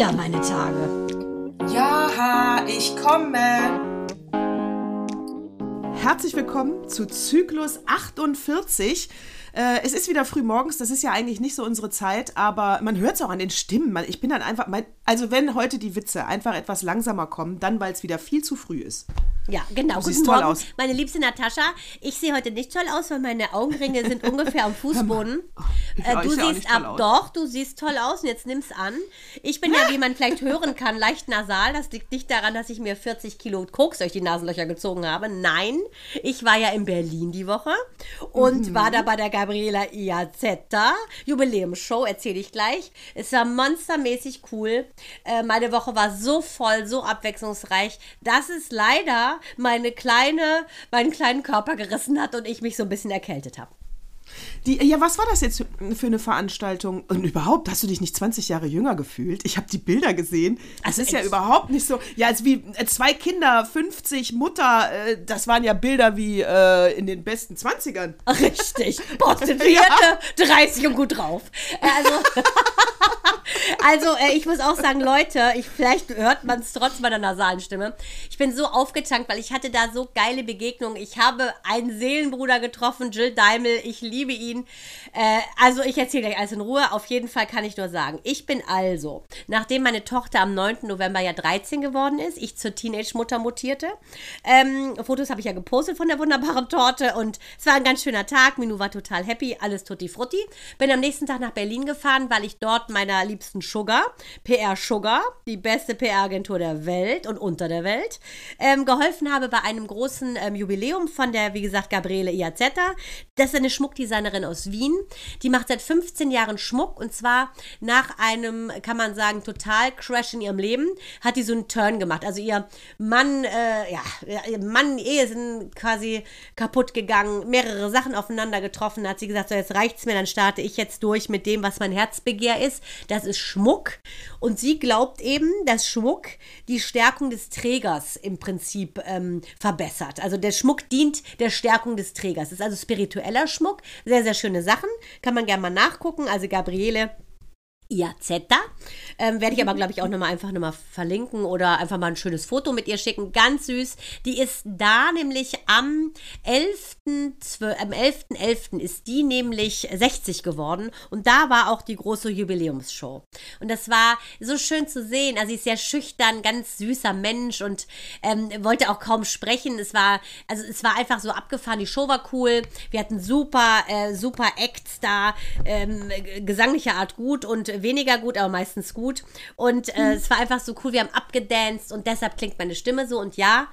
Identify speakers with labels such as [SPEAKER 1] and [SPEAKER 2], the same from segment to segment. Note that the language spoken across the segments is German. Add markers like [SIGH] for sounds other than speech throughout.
[SPEAKER 1] wieder meine Tage.
[SPEAKER 2] Ja, ich komme.
[SPEAKER 3] Herzlich willkommen zu Zyklus 48. Äh, es ist wieder früh morgens, das ist ja eigentlich nicht so unsere Zeit, aber man hört es auch an den Stimmen. Ich bin dann einfach, mein, also wenn heute die Witze einfach etwas langsamer kommen, dann weil es wieder viel zu früh ist.
[SPEAKER 1] Ja, genau.
[SPEAKER 3] Du
[SPEAKER 1] Guten
[SPEAKER 3] siehst toll
[SPEAKER 1] Morgen,
[SPEAKER 3] aus.
[SPEAKER 1] meine liebste Natascha. Ich sehe heute nicht toll aus, weil meine Augenringe sind ungefähr am [LAUGHS] Fußboden.
[SPEAKER 3] Ich
[SPEAKER 1] Äh, du siehst
[SPEAKER 3] toll
[SPEAKER 1] ab,
[SPEAKER 3] aus.
[SPEAKER 1] doch, du siehst toll aus und jetzt nimm's an. Ich bin ja, wie man vielleicht hören kann, leicht nasal. Das liegt nicht daran, dass ich mir 40 Kilo Koks durch die Nasenlöcher gezogen habe. Nein, ich war ja in Berlin die Woche und
[SPEAKER 3] Mhm.
[SPEAKER 1] war da bei der Gabriela Iazetta Jubiläumsshow, erzähle ich gleich. Es war monstermäßig cool. Äh, meine Woche war so voll, so abwechslungsreich, dass es leider meine kleine, meinen kleinen Körper gerissen hat und ich mich so ein bisschen erkältet habe.
[SPEAKER 3] Die, ja, was war das jetzt für eine Veranstaltung? Und überhaupt, hast du dich nicht 20 Jahre jünger gefühlt? Ich habe die Bilder gesehen. Das
[SPEAKER 1] Also
[SPEAKER 3] ist ja überhaupt nicht so. Ja, als wie äh, zwei Kinder, 50, Mutter, äh, das waren ja Bilder wie äh, in den besten 20ern.
[SPEAKER 1] Richtig. [LAUGHS] Prostituierte, 30 und gut drauf. Also, [LAUGHS] also äh, ich muss auch sagen, Leute, ich, vielleicht hört man es trotz meiner nasalen Stimme. Ich bin so aufgetankt, weil ich hatte da so geile Begegnungen. Ich habe einen Seelenbruder getroffen, Jill Daimel. Ich liebe ihn. Äh, also ich erzähle gleich alles in Ruhe. Auf jeden Fall kann ich nur sagen, ich bin also, nachdem meine Tochter am 9. November ja 13 geworden ist, ich zur Teenage-Mutter mutierte. Ähm, Fotos habe ich ja gepostet von der wunderbaren Torte und es war ein ganz schöner Tag. Minu war total happy, alles tutti frutti. Bin am nächsten Tag nach Berlin gefahren, weil ich dort meiner liebsten Sugar, PR Sugar, die beste PR-Agentur der Welt und unter der Welt, ähm, geholfen habe bei einem großen ähm, Jubiläum von der, wie gesagt, Gabriele Iazetta. Das ist eine Schmuckdesignerin aus Wien. Die macht seit 15 Jahren Schmuck und zwar nach einem, kann man sagen, total Crash in ihrem Leben, hat die so einen Turn gemacht. Also ihr Mann, äh, ja, ihr Mann, Ehe sind quasi kaputt gegangen, mehrere Sachen aufeinander getroffen. Hat sie gesagt, so jetzt reicht's mir, dann starte ich jetzt durch mit dem, was mein Herzbegehr ist. Das ist Schmuck. Und sie glaubt eben, dass Schmuck die Stärkung des Trägers im Prinzip ähm, verbessert. Also der Schmuck dient der Stärkung des Trägers. Das ist also spiritueller Schmuck. Sehr, sehr schöne Sachen. Kann man gerne mal nachgucken. Also Gabriele Iazetta. Ähm, Werde ich aber, glaube ich, auch nochmal einfach nochmal verlinken oder einfach mal ein schönes Foto mit ihr schicken. Ganz süß. Die ist da nämlich am 11.12., am 11.11. ist die nämlich 60 geworden und da war auch die große Jubiläumsshow. Und das war so schön zu sehen. Also sie ist sehr schüchtern, ganz süßer Mensch und ähm, wollte auch kaum sprechen. Es war, also es war einfach so abgefahren. Die Show war cool. Wir hatten super, äh, super Acts da, ähm, gesanglicher Art gut und weniger gut, aber meistens gut. Und äh, es war einfach so cool. Wir haben abgedanced und deshalb klingt meine Stimme so. Und ja,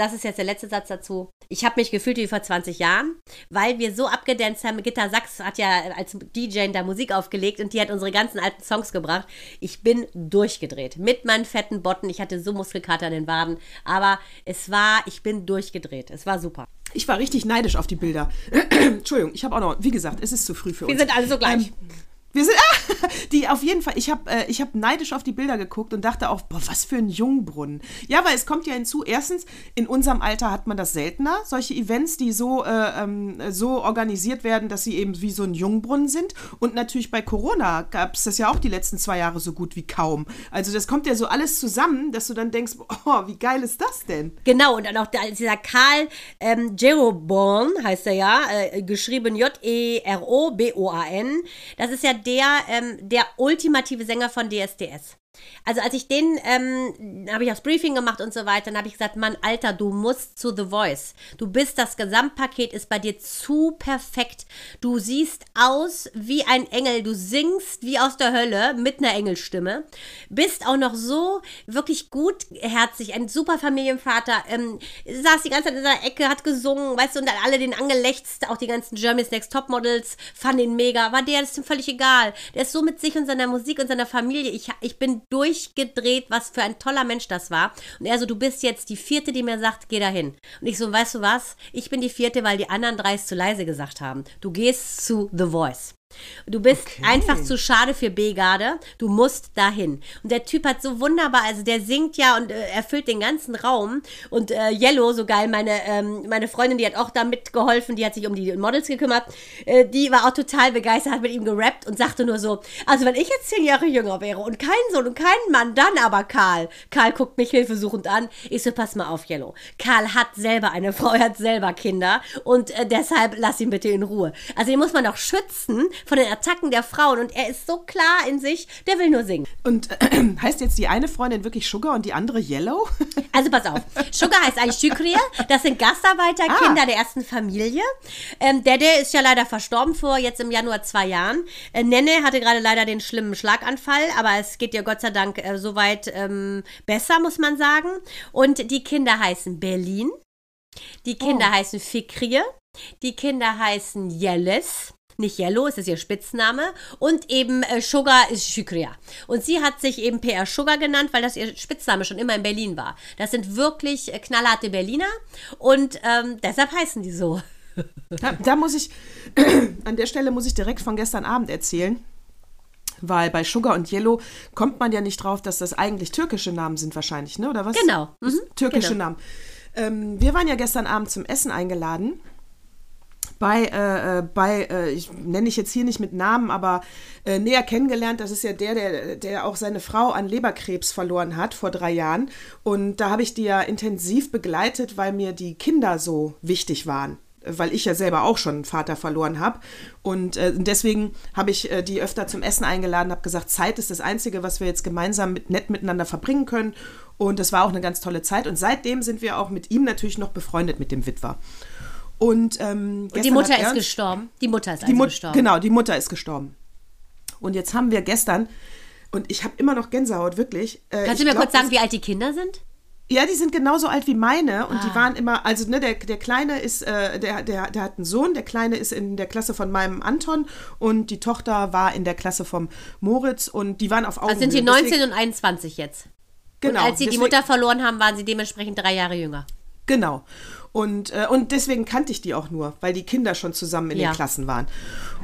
[SPEAKER 1] das ist jetzt der letzte Satz dazu. Ich habe mich gefühlt wie vor 20 Jahren, weil wir so abgedanced haben. Gitta Sachs hat ja als DJ da Musik aufgelegt und die hat unsere ganzen alten Songs gebracht. Ich bin durchgedreht mit meinen fetten Botten. Ich hatte so Muskelkater in den Waden, aber es war, ich bin durchgedreht. Es war super.
[SPEAKER 3] Ich war richtig neidisch auf die Bilder. [CLEARS THROAT] Entschuldigung, ich habe auch noch, wie gesagt, es ist zu früh für
[SPEAKER 1] Wir
[SPEAKER 3] uns.
[SPEAKER 1] sind alle so gleich.
[SPEAKER 3] Ähm, wir sind, ah, [LAUGHS] die auf jeden Fall, ich habe äh, hab neidisch auf die Bilder geguckt und dachte auch, boah, was für ein Jungbrunnen. Ja, weil es kommt ja hinzu, erstens, in unserem Alter hat man das seltener, solche Events, die so, äh, ähm, so organisiert werden, dass sie eben wie so ein Jungbrunnen sind. Und natürlich bei Corona gab es das ja auch die letzten zwei Jahre so gut wie kaum. Also das kommt ja so alles zusammen, dass du dann denkst, oh, wie geil ist das denn?
[SPEAKER 1] Genau, und dann auch dieser Karl ähm, Jeroboam heißt er ja, äh, geschrieben J-E-R-O-B-O-A-N. Das ist ja der, ähm, der ultimative Sänger von DSDS. Also als ich den, ähm, habe ich auch das Briefing gemacht und so weiter, dann habe ich gesagt, Mann, Alter, du musst zu The Voice. Du bist, das Gesamtpaket ist bei dir zu perfekt. Du siehst aus wie ein Engel, du singst wie aus der Hölle mit einer Engelstimme, bist auch noch so wirklich gutherzig, ein super Familienvater, ähm, saß die ganze Zeit in der Ecke, hat gesungen, weißt du, und dann alle den angelächzt, auch die ganzen Germany's Next Topmodels, fanden ihn mega, war der, das ist ihm völlig egal. Der ist so mit sich und seiner Musik und seiner Familie. Ich, ich bin durchgedreht, was für ein toller Mensch das war. Und er so, du bist jetzt die vierte, die mir sagt, geh dahin. Und ich so, weißt du was? Ich bin die vierte, weil die anderen drei es zu leise gesagt haben. Du gehst zu The Voice. Du bist
[SPEAKER 3] Okay.
[SPEAKER 1] einfach zu schade für B-Garde. Du musst dahin. Und der Typ hat so wunderbar, also der singt ja und äh, erfüllt den ganzen Raum. Und äh, Yellow, so geil, meine, ähm, meine Freundin, die hat auch da mitgeholfen, die hat sich um die Models gekümmert. Äh, die war auch total begeistert, hat mit ihm gerappt und sagte nur so: Also, wenn ich jetzt zehn Jahre jünger wäre und kein Sohn und kein Mann, dann aber Karl. Karl guckt mich hilfesuchend an. Ich so: Pass mal auf, Yellow. Karl hat selber eine Frau, er hat selber Kinder und äh, deshalb lass ihn bitte in Ruhe. Also, den muss man doch schützen von den Attacken der Frauen und er ist so klar in sich, der will nur singen.
[SPEAKER 3] Und äh, [CLEARS THROAT] heißt jetzt die eine Freundin wirklich Sugar und die andere Yellow? [LAUGHS]
[SPEAKER 1] Also pass auf. Sugar heißt eigentlich Shukriya. Das sind Gastarbeiterkinder
[SPEAKER 3] Ah.
[SPEAKER 1] der ersten Familie. Ähm, der, der ist ja leider verstorben vor jetzt im Januar zwei Jahren. Äh, Nenne hatte gerade leider den schlimmen Schlaganfall, aber es geht ihr Gott sei Dank äh, soweit ähm, besser, muss man sagen. Und die Kinder heißen Berlin. Die Kinder
[SPEAKER 3] Oh.
[SPEAKER 1] heißen Fikrie. Die Kinder heißen Yeles. Nicht Yellow, es ist ihr Spitzname. Und eben äh, Sugar ist Shukriya. Und sie hat sich eben PR Sugar genannt, weil das ihr Spitzname schon immer in Berlin war. Das sind wirklich äh, knallharte Berliner und ähm, deshalb heißen die so.
[SPEAKER 3] Da, da muss ich, [CLEARS THROAT] an der Stelle muss ich direkt von gestern Abend erzählen. Weil bei Sugar und Yellow kommt man ja nicht drauf, dass das eigentlich türkische Namen sind wahrscheinlich, ne? Oder was?
[SPEAKER 1] Genau. Mhm,
[SPEAKER 3] Türkische
[SPEAKER 1] genau.
[SPEAKER 3] Namen. Ähm, wir waren ja gestern Abend zum Essen eingeladen. Bei, äh, äh, bei äh, ich nenne ich jetzt hier nicht mit Namen, aber äh, näher kennengelernt, das ist ja der, der, der auch seine Frau an Leberkrebs verloren hat vor drei Jahren. Und da habe ich die ja intensiv begleitet, weil mir die Kinder so wichtig waren weil ich ja selber auch schon einen Vater verloren habe. Und äh, deswegen habe ich äh, die öfter zum Essen eingeladen, habe gesagt, Zeit ist das Einzige, was wir jetzt gemeinsam mit, nett miteinander verbringen können. Und das war auch eine ganz tolle Zeit. Und seitdem sind wir auch mit ihm natürlich noch befreundet, mit dem Witwer. Und, ähm,
[SPEAKER 1] Und die Mutter
[SPEAKER 3] er
[SPEAKER 1] ist gestorben. Die Mutter ist
[SPEAKER 3] die
[SPEAKER 1] also
[SPEAKER 3] Mut-
[SPEAKER 1] gestorben.
[SPEAKER 3] Genau, die Mutter ist gestorben. Und jetzt haben wir gestern, und ich habe immer noch Gänsehaut, wirklich. äh,
[SPEAKER 1] Kannst du mir
[SPEAKER 3] glaub,
[SPEAKER 1] kurz sagen, wie alt die Kinder sind?
[SPEAKER 3] ja, die sind genauso alt wie meine und
[SPEAKER 1] Ah.
[SPEAKER 3] die waren immer, also ne, der, der Kleine ist, äh, der, der, der hat einen Sohn, der Kleine ist in der Klasse von meinem Anton und die Tochter war in der Klasse vom Moritz und die waren auf Augenhöhe.
[SPEAKER 1] Also sind die 19
[SPEAKER 3] Deswegen-
[SPEAKER 1] und 21 jetzt.
[SPEAKER 3] genau,
[SPEAKER 1] und als sie die
[SPEAKER 3] deswegen-
[SPEAKER 1] Mutter verloren haben, waren sie dementsprechend drei Jahre jünger.
[SPEAKER 3] Genau. Und, äh, und deswegen kannte ich die auch nur, weil die Kinder schon zusammen in
[SPEAKER 1] Ja.
[SPEAKER 3] den Klassen waren.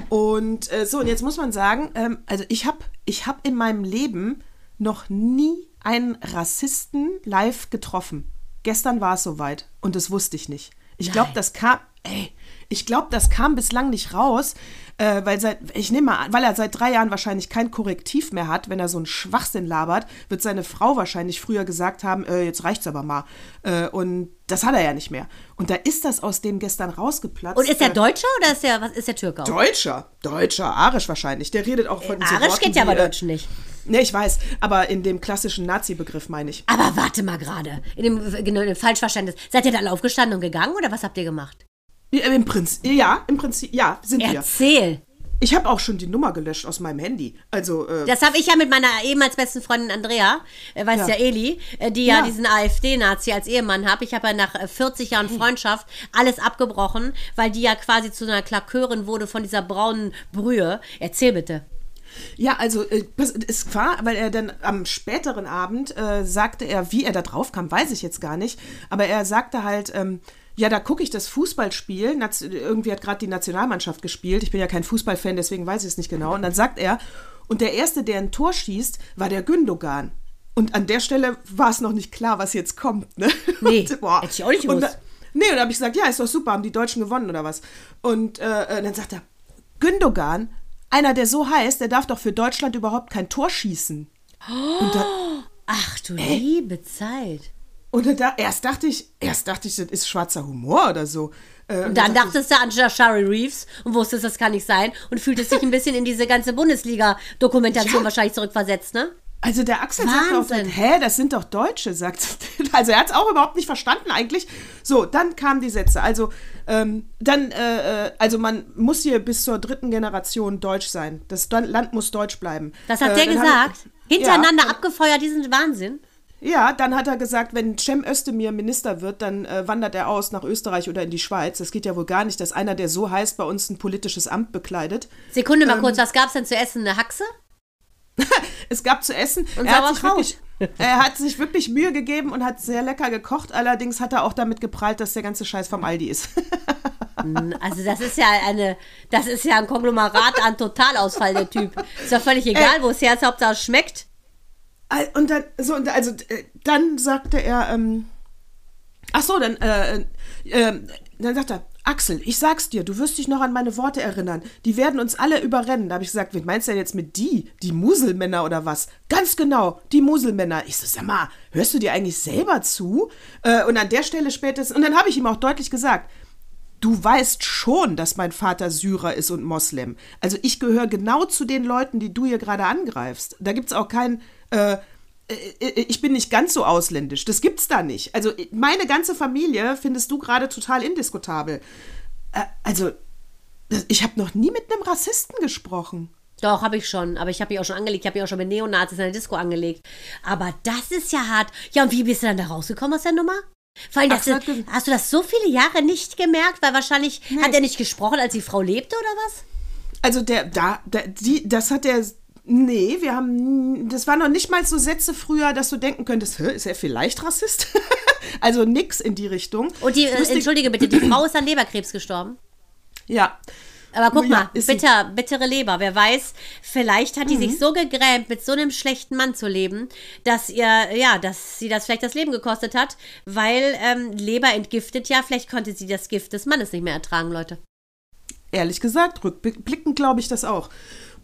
[SPEAKER 3] Und äh, so, und jetzt muss man sagen, ähm, also ich habe ich hab in meinem Leben noch nie einen Rassisten live getroffen. Gestern war es soweit und das wusste ich nicht. Ich glaube, das kam, ey, ich glaube, das kam bislang nicht raus, äh, weil seit, ich nehme mal an, weil er seit drei Jahren wahrscheinlich kein Korrektiv mehr hat, wenn er so einen Schwachsinn labert, wird seine Frau wahrscheinlich früher gesagt haben, äh, jetzt reicht's aber mal. Äh, und das hat er ja nicht mehr. Und da ist das aus dem gestern rausgeplatzt.
[SPEAKER 1] Und ist der
[SPEAKER 3] äh,
[SPEAKER 1] Deutscher oder ist der, was ist der Türke auch?
[SPEAKER 3] Deutscher, Deutscher, arisch wahrscheinlich. Der redet auch von so
[SPEAKER 1] Arisch
[SPEAKER 3] Worten
[SPEAKER 1] geht ja aber
[SPEAKER 3] äh,
[SPEAKER 1] Deutsch nicht.
[SPEAKER 3] Ne, ich weiß, aber in dem klassischen Nazi-Begriff meine ich.
[SPEAKER 1] Aber warte mal gerade. In dem, genau, in dem Falschverständnis. Seid ihr dann aufgestanden und gegangen oder was habt ihr gemacht?
[SPEAKER 3] Ja, Im Prinzip, ja, im Prinzip, ja, sind wir.
[SPEAKER 1] Erzähl.
[SPEAKER 3] Ich habe auch schon die Nummer gelöscht aus meinem Handy. Also, äh,
[SPEAKER 1] Das habe ich ja mit meiner ehemals besten Freundin Andrea, äh, weiß ja.
[SPEAKER 3] Ja.
[SPEAKER 1] Eli, äh, die ja,
[SPEAKER 3] Ja.
[SPEAKER 1] diesen AfD-Nazi als Ehemann hat. Ich habe ja nach äh, 40 Jahren Freundschaft alles abgebrochen, weil die ja quasi zu einer Klakeurin wurde von dieser braunen Brühe. Erzähl bitte.
[SPEAKER 3] Ja, also äh, es war, weil er dann am späteren Abend äh, sagte er, wie er da drauf kam, weiß ich jetzt gar nicht. Aber er sagte halt, ähm, ja, da gucke ich das Fußballspiel. Irgendwie hat gerade die Nationalmannschaft gespielt. Ich bin ja kein Fußballfan, deswegen weiß ich es nicht genau. Und dann sagt er, und der erste, der ein Tor schießt, war der Gündogan. Und an der Stelle war es noch nicht klar, was jetzt kommt. Ne? [LAUGHS]
[SPEAKER 1] Nee,
[SPEAKER 3] Und, boah.
[SPEAKER 1] hätte ich auch nicht
[SPEAKER 3] Und
[SPEAKER 1] gewusst.
[SPEAKER 3] da- Nee, und da habe ich gesagt, ja, ist doch super, haben die Deutschen gewonnen oder was? Und äh, äh, dann sagt er, Gündogan, einer, der so heißt, der darf doch für Deutschland überhaupt kein Tor schießen. Und, da,
[SPEAKER 1] Ach du liebe Zeit.
[SPEAKER 3] Und da, erst dachte ich, erst dachte ich, das ist schwarzer Humor oder so. Äh,
[SPEAKER 1] Und dann
[SPEAKER 3] dachte
[SPEAKER 1] dachtest du an Shari Reeves und wusstest, das kann nicht sein und fühltest dich ein bisschen in diese ganze Bundesliga-Dokumentation
[SPEAKER 3] Ja.
[SPEAKER 1] wahrscheinlich zurückversetzt, ne?
[SPEAKER 3] Also der Axel sagt auch,
[SPEAKER 1] Wahnsinn.
[SPEAKER 3] hä, das sind doch Deutsche, sagt [LAUGHS] Also er hat es auch überhaupt nicht verstanden eigentlich. So, dann kamen die Sätze. Also, ähm, dann, äh, äh, also man muss hier bis zur dritten Generation deutsch sein. Das Land muss deutsch bleiben.
[SPEAKER 1] Das hat
[SPEAKER 3] Äh,
[SPEAKER 1] der gesagt.
[SPEAKER 3] haben-
[SPEAKER 1] Hintereinander
[SPEAKER 3] Ja,
[SPEAKER 1] abgefeuert, diesen Wahnsinn.
[SPEAKER 3] Ja, dann hat er gesagt, wenn Cem Özdemir Minister wird, dann äh, wandert er aus nach Österreich oder in die Schweiz. Das geht ja wohl gar nicht, dass einer, der so heißt, bei uns ein politisches Amt bekleidet.
[SPEAKER 1] Sekunde
[SPEAKER 3] Ähm.
[SPEAKER 1] mal kurz, was gab's denn zu essen? Eine Haxe? [LAUGHS]
[SPEAKER 3] Es gab zu essen.
[SPEAKER 1] Und
[SPEAKER 3] er, hat sich wirklich, [LAUGHS] er hat sich wirklich Mühe gegeben und hat sehr lecker gekocht. Allerdings hat er auch damit geprahlt, dass der ganze Scheiß vom Aldi ist. [LAUGHS]
[SPEAKER 1] Also das ist ja eine, das ist ja ein Konglomerat an Totalausfall, der Typ. Ist doch völlig egal, wo es Hauptsache es schmeckt.
[SPEAKER 3] Und dann, so, also, äh, dann sagte er, ähm, ach so, dann, äh, äh, dann sagt er, Axel, ich sag's dir, du wirst dich noch an meine Worte erinnern. Die werden uns alle überrennen. Da habe ich gesagt, wen meinst du denn jetzt mit die? Die Muselmänner oder was? Ganz genau, die Muselmänner. Ich so, sag mal, hörst du dir eigentlich selber zu? Äh, und an der Stelle spätestens, und dann habe ich ihm auch deutlich gesagt, Du weißt schon, dass mein Vater Syrer ist und Moslem. Also ich gehöre genau zu den Leuten, die du hier gerade angreifst. Da gibt's auch kein, äh, äh, ich bin nicht ganz so ausländisch. Das gibt's da nicht. Also meine ganze Familie findest du gerade total indiskutabel. Äh, also ich habe noch nie mit einem Rassisten gesprochen.
[SPEAKER 1] Doch, habe ich schon. Aber ich habe mich auch schon angelegt. Ich habe mich auch schon mit Neonazis in der Disco angelegt. Aber das ist ja hart. Ja, und wie bist du dann da rausgekommen aus der Nummer? Vor allem,
[SPEAKER 3] hat ge-
[SPEAKER 1] hast du das so viele Jahre nicht gemerkt? Weil wahrscheinlich hat er nicht gesprochen, als die Frau lebte oder was?
[SPEAKER 3] Also der, da, der, die, das hat der. Nee, wir haben. Das waren noch nicht mal so Sätze früher, dass du denken könntest, ist er vielleicht Rassist? [LAUGHS] also nix in die Richtung.
[SPEAKER 1] Und die, äh,
[SPEAKER 3] Lustig-
[SPEAKER 1] entschuldige bitte, die Frau ist an Leberkrebs gestorben.
[SPEAKER 3] Ja.
[SPEAKER 1] Aber guck
[SPEAKER 3] Ja,
[SPEAKER 1] mal, bitter, bittere Leber. Wer weiß, vielleicht hat die
[SPEAKER 3] Mhm.
[SPEAKER 1] sich so gegrämt, mit so einem schlechten Mann zu leben, dass ihr, ja, dass sie das vielleicht das Leben gekostet hat, weil ähm, Leber entgiftet ja. Vielleicht konnte sie das Gift des Mannes nicht mehr ertragen, Leute.
[SPEAKER 3] Ehrlich gesagt, rückblickend glaube ich das auch.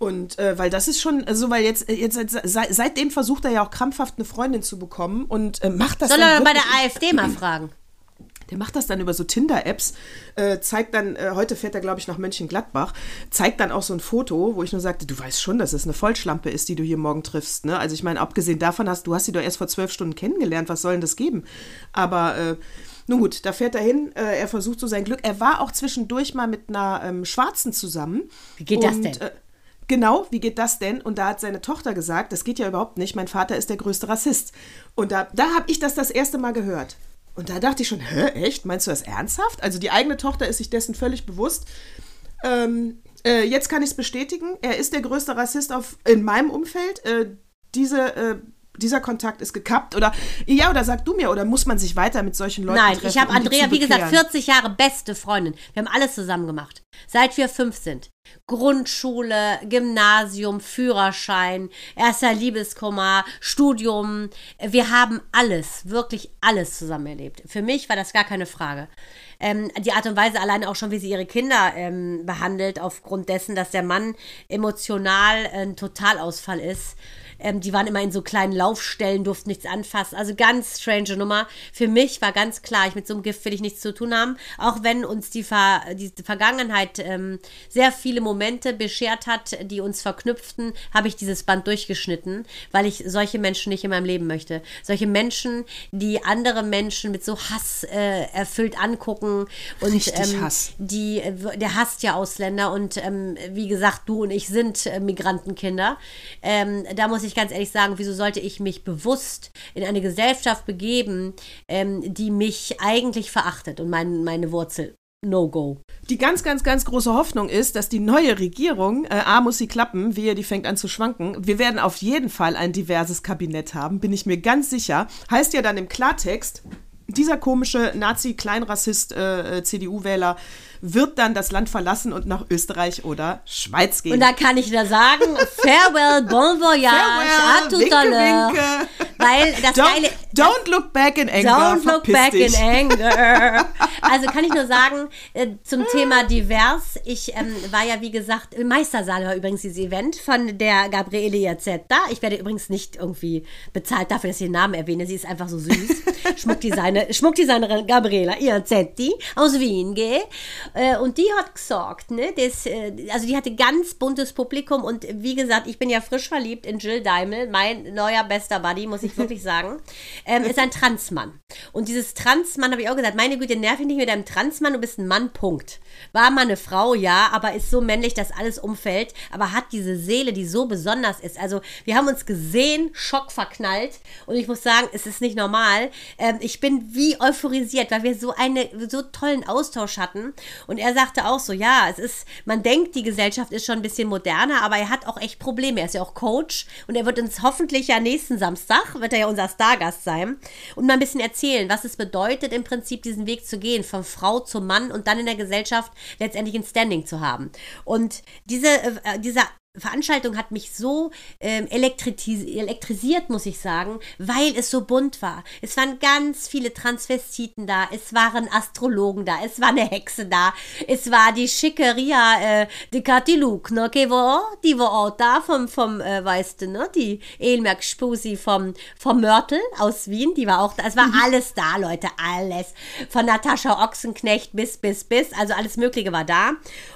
[SPEAKER 3] Und äh, weil das ist schon, also weil jetzt, äh, jetzt seit, seitdem versucht er ja auch krampfhaft eine Freundin zu bekommen und äh, macht das
[SPEAKER 1] Soll er bei der AfD mal fragen?
[SPEAKER 3] Der macht das dann über so Tinder-Apps, äh, zeigt dann, äh, heute fährt er, glaube ich, nach Mönchengladbach, zeigt dann auch so ein Foto, wo ich nur sagte, du weißt schon, dass es eine Vollschlampe ist, die du hier morgen triffst. Ne? Also ich meine, abgesehen davon hast du hast sie doch erst vor zwölf Stunden kennengelernt, was soll denn das geben? Aber äh, nun gut, da fährt er hin, äh, er versucht so sein Glück. Er war auch zwischendurch mal mit einer ähm, Schwarzen zusammen.
[SPEAKER 1] Wie geht das
[SPEAKER 3] Und,
[SPEAKER 1] denn?
[SPEAKER 3] Genau, wie geht das denn? Und da hat seine Tochter gesagt, das geht ja überhaupt nicht, mein Vater ist der größte Rassist. Und da, da habe ich das das erste Mal gehört. Und da dachte ich schon, hä, echt? Meinst du das ernsthaft? Also die eigene Tochter ist sich dessen völlig bewusst. Ähm, äh, jetzt kann ich es bestätigen, er ist der größte Rassist auf, in meinem Umfeld. Äh, diese, äh, dieser Kontakt ist gekappt. Oder ja, oder sag du mir, oder muss man sich weiter mit solchen Leuten
[SPEAKER 1] Nein,
[SPEAKER 3] treffen?
[SPEAKER 1] ich habe
[SPEAKER 3] um
[SPEAKER 1] Andrea, wie gesagt,
[SPEAKER 3] bekehren?
[SPEAKER 1] 40 Jahre beste Freundin. Wir haben alles zusammen gemacht. Seit wir fünf sind. Grundschule, Gymnasium, Führerschein, erster Liebeskummer, Studium. Wir haben alles, wirklich alles zusammen erlebt. Für mich war das gar keine Frage. Ähm, die Art und Weise alleine auch schon, wie sie ihre Kinder ähm, behandelt, aufgrund dessen, dass der Mann emotional ein Totalausfall ist. Ähm, die waren immer in so kleinen Laufstellen, durften nichts anfassen. Also ganz strange Nummer. Für mich war ganz klar, ich mit so einem Gift will ich nichts zu tun haben. Auch wenn uns die, Ver die Vergangenheit ähm, sehr viele Momente beschert hat, die uns verknüpften, habe ich dieses Band durchgeschnitten, weil ich solche Menschen nicht in meinem Leben möchte. Solche Menschen, die andere Menschen mit so Hass äh, erfüllt angucken und
[SPEAKER 3] Richtig
[SPEAKER 1] ähm,
[SPEAKER 3] Hass.
[SPEAKER 1] die, der hasst ja Ausländer und ähm, wie gesagt, du und ich sind äh, Migrantenkinder. Ähm, da muss ich ganz ehrlich sagen, wieso sollte ich mich bewusst in eine Gesellschaft begeben, ähm, die mich eigentlich verachtet und mein, meine Wurzel. No go.
[SPEAKER 3] Die ganz, ganz, ganz große Hoffnung ist, dass die neue Regierung, äh, A muss sie klappen, wehe, die fängt an zu schwanken. Wir werden auf jeden Fall ein diverses Kabinett haben, bin ich mir ganz sicher. Heißt ja dann im Klartext, dieser komische Nazi-Kleinrassist, äh, äh, wird dann das Land verlassen und nach Österreich oder Schweiz gehen.
[SPEAKER 1] Und da kann ich nur sagen, [LAUGHS] farewell, bon voyage, à
[SPEAKER 3] Farewell,
[SPEAKER 1] tout
[SPEAKER 3] winke,
[SPEAKER 1] à
[SPEAKER 3] winke.
[SPEAKER 1] Weil das
[SPEAKER 3] don't,
[SPEAKER 1] Geile...
[SPEAKER 3] don't look back in anger.
[SPEAKER 1] Don't look
[SPEAKER 3] verpiss
[SPEAKER 1] back
[SPEAKER 3] dich.
[SPEAKER 1] in anger. [LAUGHS] Also kann ich nur sagen, äh, zum Thema divers, ich ähm, war ja wie gesagt, im Meistersaal war übrigens dieses Event von der Gabriele Iazetta. Ich werde übrigens nicht irgendwie bezahlt dafür, dass ich den Namen erwähne. Sie ist einfach so süß. [LAUGHS] Schmuckdesigner, Schmuckdesignerin Gabriela Iazetti aus Wien, gell? Äh, Und die hat gesagt, ne, das, äh, also die hatte ganz buntes Publikum und wie gesagt, ich bin ja frisch verliebt in Jill Daimel, mein neuer bester Buddy, muss ich wirklich [LAUGHS] sagen, ähm, ist ein Transmann. Und dieses Transmann habe ich auch gesagt, meine Güte, nerv ich nicht mit einem Transmann, du bist ein Mann, Punkt. War mal eine Frau, ja, aber ist so männlich, dass alles umfällt, aber hat diese Seele, die so besonders ist. Also wir haben uns gesehen, schockverknallt und ich muss sagen, es ist nicht normal. ähm, ich bin wie euphorisiert, weil wir so einen so tollen Austausch hatten. Und er sagte auch so, ja, es ist, man denkt, die Gesellschaft ist schon ein bisschen moderner, aber er hat auch echt Probleme. Er ist ja auch Coach und er wird uns hoffentlich ja nächsten Samstag, wird er ja unser Stargast sein, und mal ein bisschen erzählen, was es bedeutet, im Prinzip diesen Weg zu gehen, von Frau zu Mann und dann in der Gesellschaft letztendlich ein Standing zu haben. Und diese, äh, dieser Veranstaltung hat mich so ähm, elektrisiert, muss ich sagen, weil es so bunt war. Es waren ganz viele Transvestiten da, es waren Astrologen da, es war eine Hexe da, es war die Schickeria äh, de Catiluk, ne, die war, die war auch da vom, vom äh, weißt du, ne, die Elmerk Spusi vom, vom Mörtel aus Wien, die war auch da. Es war mhm. alles da, Leute, alles. Von Natascha Ochsenknecht bis, bis, bis, also alles Mögliche war da.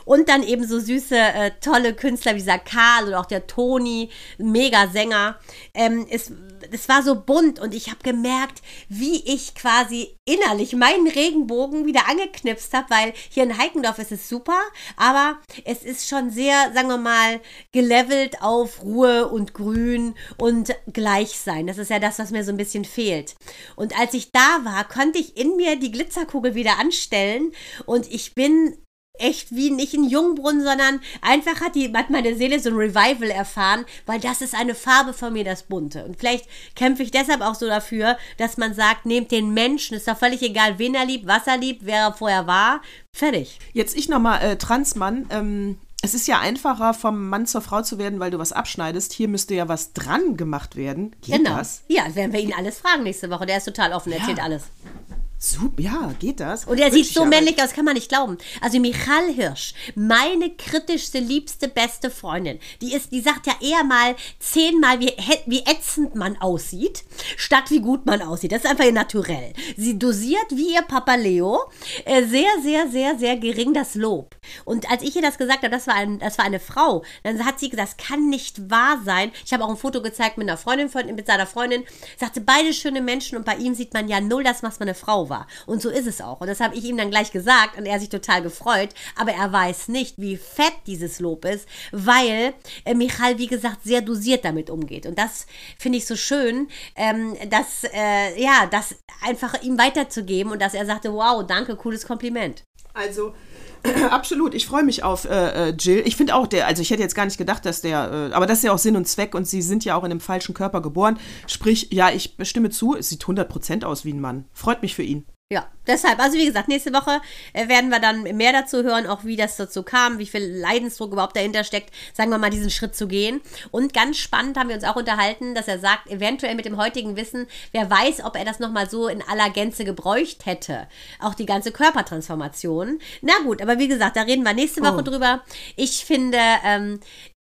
[SPEAKER 1] Und dann eben so süße, äh, tolle Künstler wie dieser Karl oder auch der Toni, mega Sänger. Ähm, es, es war so bunt und ich habe gemerkt, wie ich quasi innerlich meinen Regenbogen wieder angeknipst habe, weil hier in Heikendorf ist es super, aber es ist schon sehr, sagen wir mal, gelevelt auf Ruhe und Grün und Gleichsein. Das ist ja das, was mir so ein bisschen fehlt. Und als ich da war, konnte ich in mir die Glitzerkugel wieder anstellen und ich bin echt wie nicht ein Jungbrunnen, sondern einfach hat, die, hat meine Seele so ein Revival erfahren, weil das ist eine Farbe von mir, das Bunte. Und vielleicht kämpfe ich deshalb auch so dafür, dass man sagt, nehmt den Menschen, ist doch völlig egal, wen er liebt, was er liebt, wer er vorher war, fertig.
[SPEAKER 3] Jetzt ich nochmal, äh, Transmann, ähm, es ist ja einfacher, vom Mann zur Frau zu werden, weil du was abschneidest. Hier müsste ja was dran gemacht werden. Geht genau. das?
[SPEAKER 1] Ja, werden wir ihn alles fragen nächste Woche. Der ist total offen, erzählt ja. alles.
[SPEAKER 3] Super, ja, geht das?
[SPEAKER 1] Und er sieht so männlich aus, kann man nicht glauben. Also Michal Hirsch, meine kritischste, liebste, beste Freundin, die ist, die sagt ja eher mal zehnmal, wie, wie ätzend man aussieht, statt wie gut man aussieht. Das ist einfach ihr Naturell. Sie dosiert wie ihr Papa Leo äh, sehr, sehr, sehr, sehr gering das Lob. Und als ich ihr das gesagt habe, das war, ein, das war eine Frau, dann hat sie gesagt, das kann nicht wahr sein. Ich habe auch ein Foto gezeigt mit einer Freundin, von, mit seiner Freundin, sagte, beide schöne Menschen und bei ihm sieht man ja null das, was man eine Frau war. Und so ist es auch. Und das habe ich ihm dann gleich gesagt und er hat sich total gefreut. Aber er weiß nicht, wie fett dieses Lob ist, weil äh, Michal, wie gesagt, sehr dosiert damit umgeht. Und das finde ich so schön, ähm, dass, äh, ja, das einfach ihm weiterzugeben und dass er sagte, wow, danke, cooles Kompliment.
[SPEAKER 3] Also, [CLEARS THROAT] Absolut, ich freue mich auf äh, äh, Jill. Ich finde auch, der, also ich hätte jetzt gar nicht gedacht, dass der, äh, aber das ist ja auch Sinn und Zweck und sie sind ja auch in einem falschen Körper geboren. Sprich, ja, ich stimme zu, es sieht 100% aus wie ein Mann. Freut mich für ihn.
[SPEAKER 1] Ja, deshalb, also wie gesagt, nächste Woche äh, werden wir dann mehr dazu hören, auch wie das dazu kam, wie viel Leidensdruck überhaupt dahinter steckt, sagen wir mal, diesen Schritt zu gehen. Und ganz spannend haben wir uns auch unterhalten, dass er sagt, eventuell mit dem heutigen Wissen, wer weiß, ob er das nochmal so in aller Gänze gebräucht hätte. Auch die ganze Körpertransformation. Na gut, aber wie gesagt, da reden wir nächste Woche oh. drüber. Ich finde, ähm,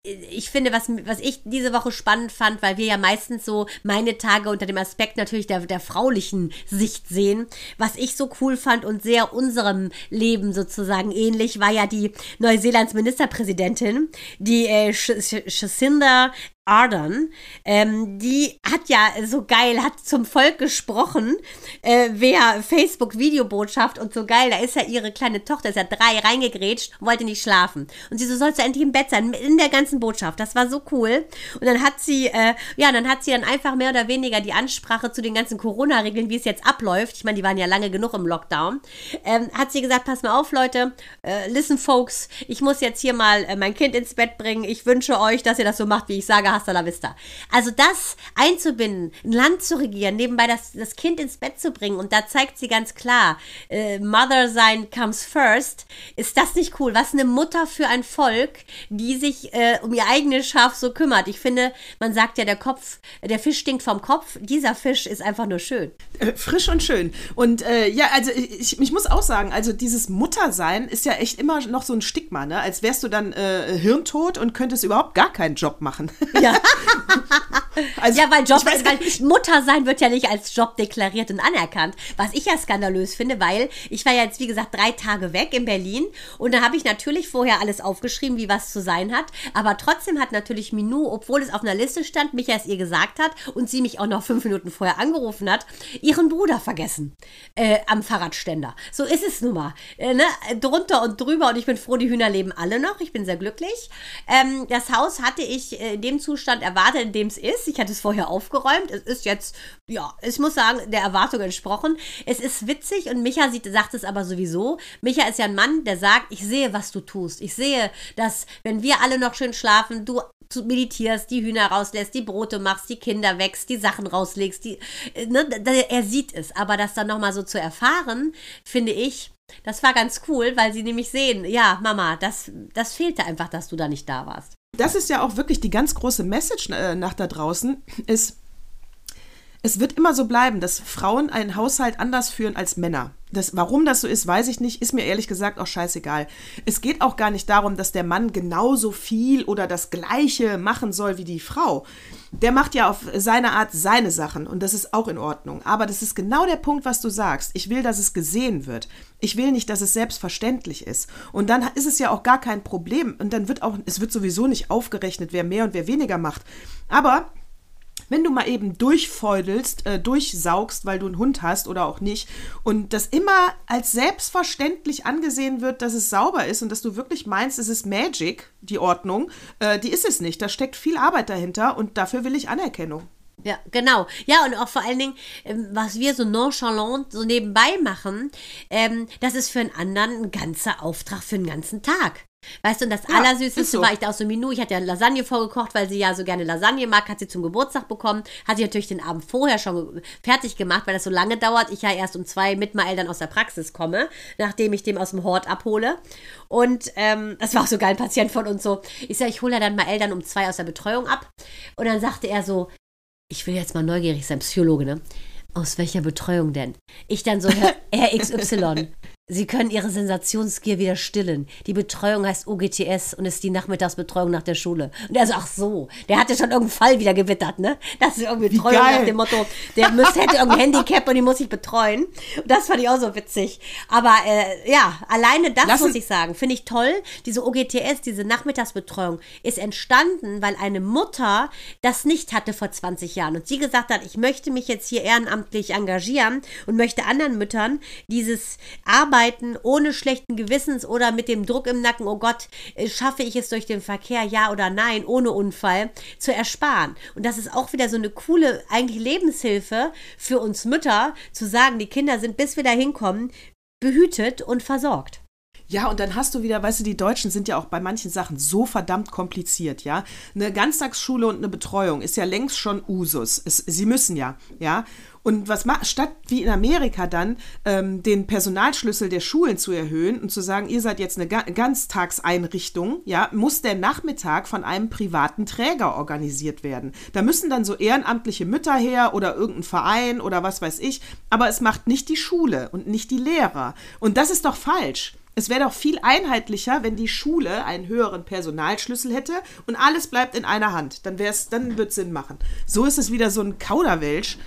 [SPEAKER 1] ich finde, was, was ich diese Woche spannend fand, weil wir ja meistens so meine Tage unter dem Aspekt natürlich der, der fraulichen Sicht sehen. Was ich so cool fand und sehr unserem Leben sozusagen ähnlich, war ja die Neuseelands Ministerpräsidentin, die äh, Jacinda Ardern, ähm, die hat ja so geil, hat zum Volk gesprochen, äh, wer Facebook-Videobotschaft und so geil, da ist ja ihre kleine Tochter, ist ja drei, reingegrätscht wollte nicht schlafen. Und sie so, sollst du endlich im Bett sein, in der ganzen Botschaft. Das war so cool. Und dann hat sie, äh, ja, dann hat sie dann einfach mehr oder weniger die Ansprache zu den ganzen Corona-Regeln, wie es jetzt abläuft. Ich meine, die waren ja lange genug im Lockdown. Ähm, hat sie gesagt, pass mal auf, Leute, äh, listen, folks, ich muss jetzt hier mal äh, mein Kind ins Bett bringen. Ich wünsche euch, dass ihr das so macht, wie ich sage, hasta la vista. Also das einzubinden, ein Land zu regieren, nebenbei das, das Kind ins Bett zu bringen und da zeigt sie ganz klar, äh, Mother sein comes first. Ist das nicht cool? Was eine Mutter für ein Volk, die sich äh, um ihr eigenes Schaf so kümmert. Ich finde, man sagt ja, der Kopf, der Fisch stinkt vom Kopf. Dieser Fisch ist einfach nur schön.
[SPEAKER 3] Äh, frisch und schön. Und äh, ja, also ich, ich muss auch sagen, also dieses Muttersein ist ja echt immer noch so ein Stigma, ne? Als wärst du dann äh, hirntot und könntest überhaupt gar keinen Job machen. [LAUGHS] [LAUGHS] Ja. [LAUGHS]
[SPEAKER 1] also, ja, weil, Job, weil Mutter sein wird ja nicht als Job deklariert und anerkannt. Was ich ja skandalös finde, weil ich war ja jetzt, wie gesagt, drei Tage weg in Berlin und da habe ich natürlich vorher alles aufgeschrieben, wie was zu sein hat. Aber trotzdem hat natürlich Minou, obwohl es auf einer Liste stand, mich erst ihr gesagt hat und sie mich auch noch fünf Minuten vorher angerufen hat, ihren Bruder vergessen äh, am Fahrradständer. So ist es nun mal. Äh, ne? Drunter und drüber und ich bin froh, die Hühner leben alle noch. Ich bin sehr glücklich. Ähm, das Haus hatte ich äh, in dem Zustand erwartet, in dem es ist. ich hatte es vorher aufgeräumt. Es ist jetzt, ja, ich muss sagen, der Erwartung entsprochen. Es ist witzig und Micha sieht, sagt es aber sowieso. Micha ist ja ein Mann, der sagt, ich sehe, was du tust. Ich sehe, dass, wenn wir alle noch schön schlafen, du meditierst, die Hühner rauslässt, die Brote machst, die Kinder wächst, die Sachen rauslegst, die, ne, er sieht es. Aber das dann nochmal so zu erfahren, finde ich, das war ganz cool, weil sie nämlich sehen, ja, Mama, das, das fehlte einfach, dass du da nicht da warst.
[SPEAKER 3] Das ist ja auch wirklich die ganz große Message äh, nach da draußen, ist, es wird immer so bleiben, dass Frauen einen Haushalt anders führen als Männer. Das, warum das so ist, weiß ich nicht, ist mir ehrlich gesagt auch scheißegal. Es geht auch gar nicht darum, dass der Mann genauso viel oder das Gleiche machen soll wie die Frau. Der macht ja auf seine Art seine Sachen und das ist auch in Ordnung. Aber das ist genau der Punkt, was du sagst. Ich will, dass es gesehen wird. Ich will nicht, dass es selbstverständlich ist. Und dann ist es ja auch gar kein Problem. Und dann wird auch, es wird sowieso nicht aufgerechnet, wer mehr und wer weniger macht. Aber wenn du mal eben durchfeudelst, äh, durchsaugst, weil du einen Hund hast oder auch nicht, und das immer als selbstverständlich angesehen wird, dass es sauber ist und dass du wirklich meinst, es ist Magic, die Ordnung, äh, die ist es nicht. Da steckt viel Arbeit dahinter und dafür will ich Anerkennung.
[SPEAKER 1] Ja, genau. Ja, und auch vor allen Dingen, ähm, was wir so nonchalant so nebenbei machen, ähm, das ist für einen anderen ein ganzer Auftrag für den ganzen Tag. Weißt du, und das ja, Allersüßeste so. war ich da aus so Minu. Ich hatte ja Lasagne vorgekocht, weil sie ja so gerne Lasagne mag, hat sie zum Geburtstag bekommen. Hat sie natürlich den Abend vorher schon fertig gemacht, weil das so lange dauert. Ich ja erst um zwei mit Mael dann aus der Praxis komme, nachdem ich dem aus dem Hort abhole. Und ähm, das war auch so geil, ein Patient von uns so. Ich sage, ich hole ja dann Mael dann um zwei aus der Betreuung ab. Und dann sagte er so, ich will jetzt mal neugierig sein, Psychologe, ne? Aus welcher Betreuung denn? Ich dann so, Herr [LAUGHS] RXY. Sie können Ihre Sensationsgier wieder stillen. Die Betreuung heißt OGTS und ist die Nachmittagsbetreuung nach der Schule. Und er so, ach so, der hatte schon irgendeinen Fall wieder gewittert, ne? Das ist irgendwie Betreuung nach dem Motto, der müsste, hätte irgendein Handicap und die muss ich betreuen. Und das fand ich auch so witzig. Aber äh, ja, alleine das Lassen muss ich sagen, finde ich toll. Diese OGTS, diese Nachmittagsbetreuung ist entstanden, weil eine Mutter das nicht hatte vor 20 Jahren und sie gesagt hat, ich möchte mich jetzt hier ehrenamtlich engagieren und möchte anderen Müttern dieses Arbeit arbeiten, ohne schlechten Gewissens oder mit dem Druck im Nacken, oh Gott, äh, schaffe ich es durch den Verkehr, ja oder nein, ohne Unfall, zu ersparen. Und das ist auch wieder so eine coole, eigentlich Lebenshilfe für uns Mütter, zu sagen, die Kinder sind, bis wir da hinkommen, behütet und versorgt.
[SPEAKER 3] Ja, und dann hast du wieder, weißt du, die Deutschen sind ja auch bei manchen Sachen so verdammt kompliziert, ja. Eine Ganztagsschule und eine Betreuung ist ja längst schon Usus. Es, sie müssen ja, ja. Und was macht, statt wie in Amerika dann ähm, den Personalschlüssel der Schulen zu erhöhen und zu sagen, ihr seid jetzt eine Ga Ganztagseinrichtung, ja, muss der Nachmittag von einem privaten Träger organisiert werden. Da müssen dann so ehrenamtliche Mütter her oder irgendein Verein oder was weiß ich, aber es macht nicht die Schule und nicht die Lehrer. Und das ist doch falsch. Es wäre doch viel einheitlicher, wenn die Schule einen höheren Personalschlüssel hätte und alles bleibt in einer Hand. Dann, dann würde es Sinn machen. So ist es wieder so ein Kauderwelsch.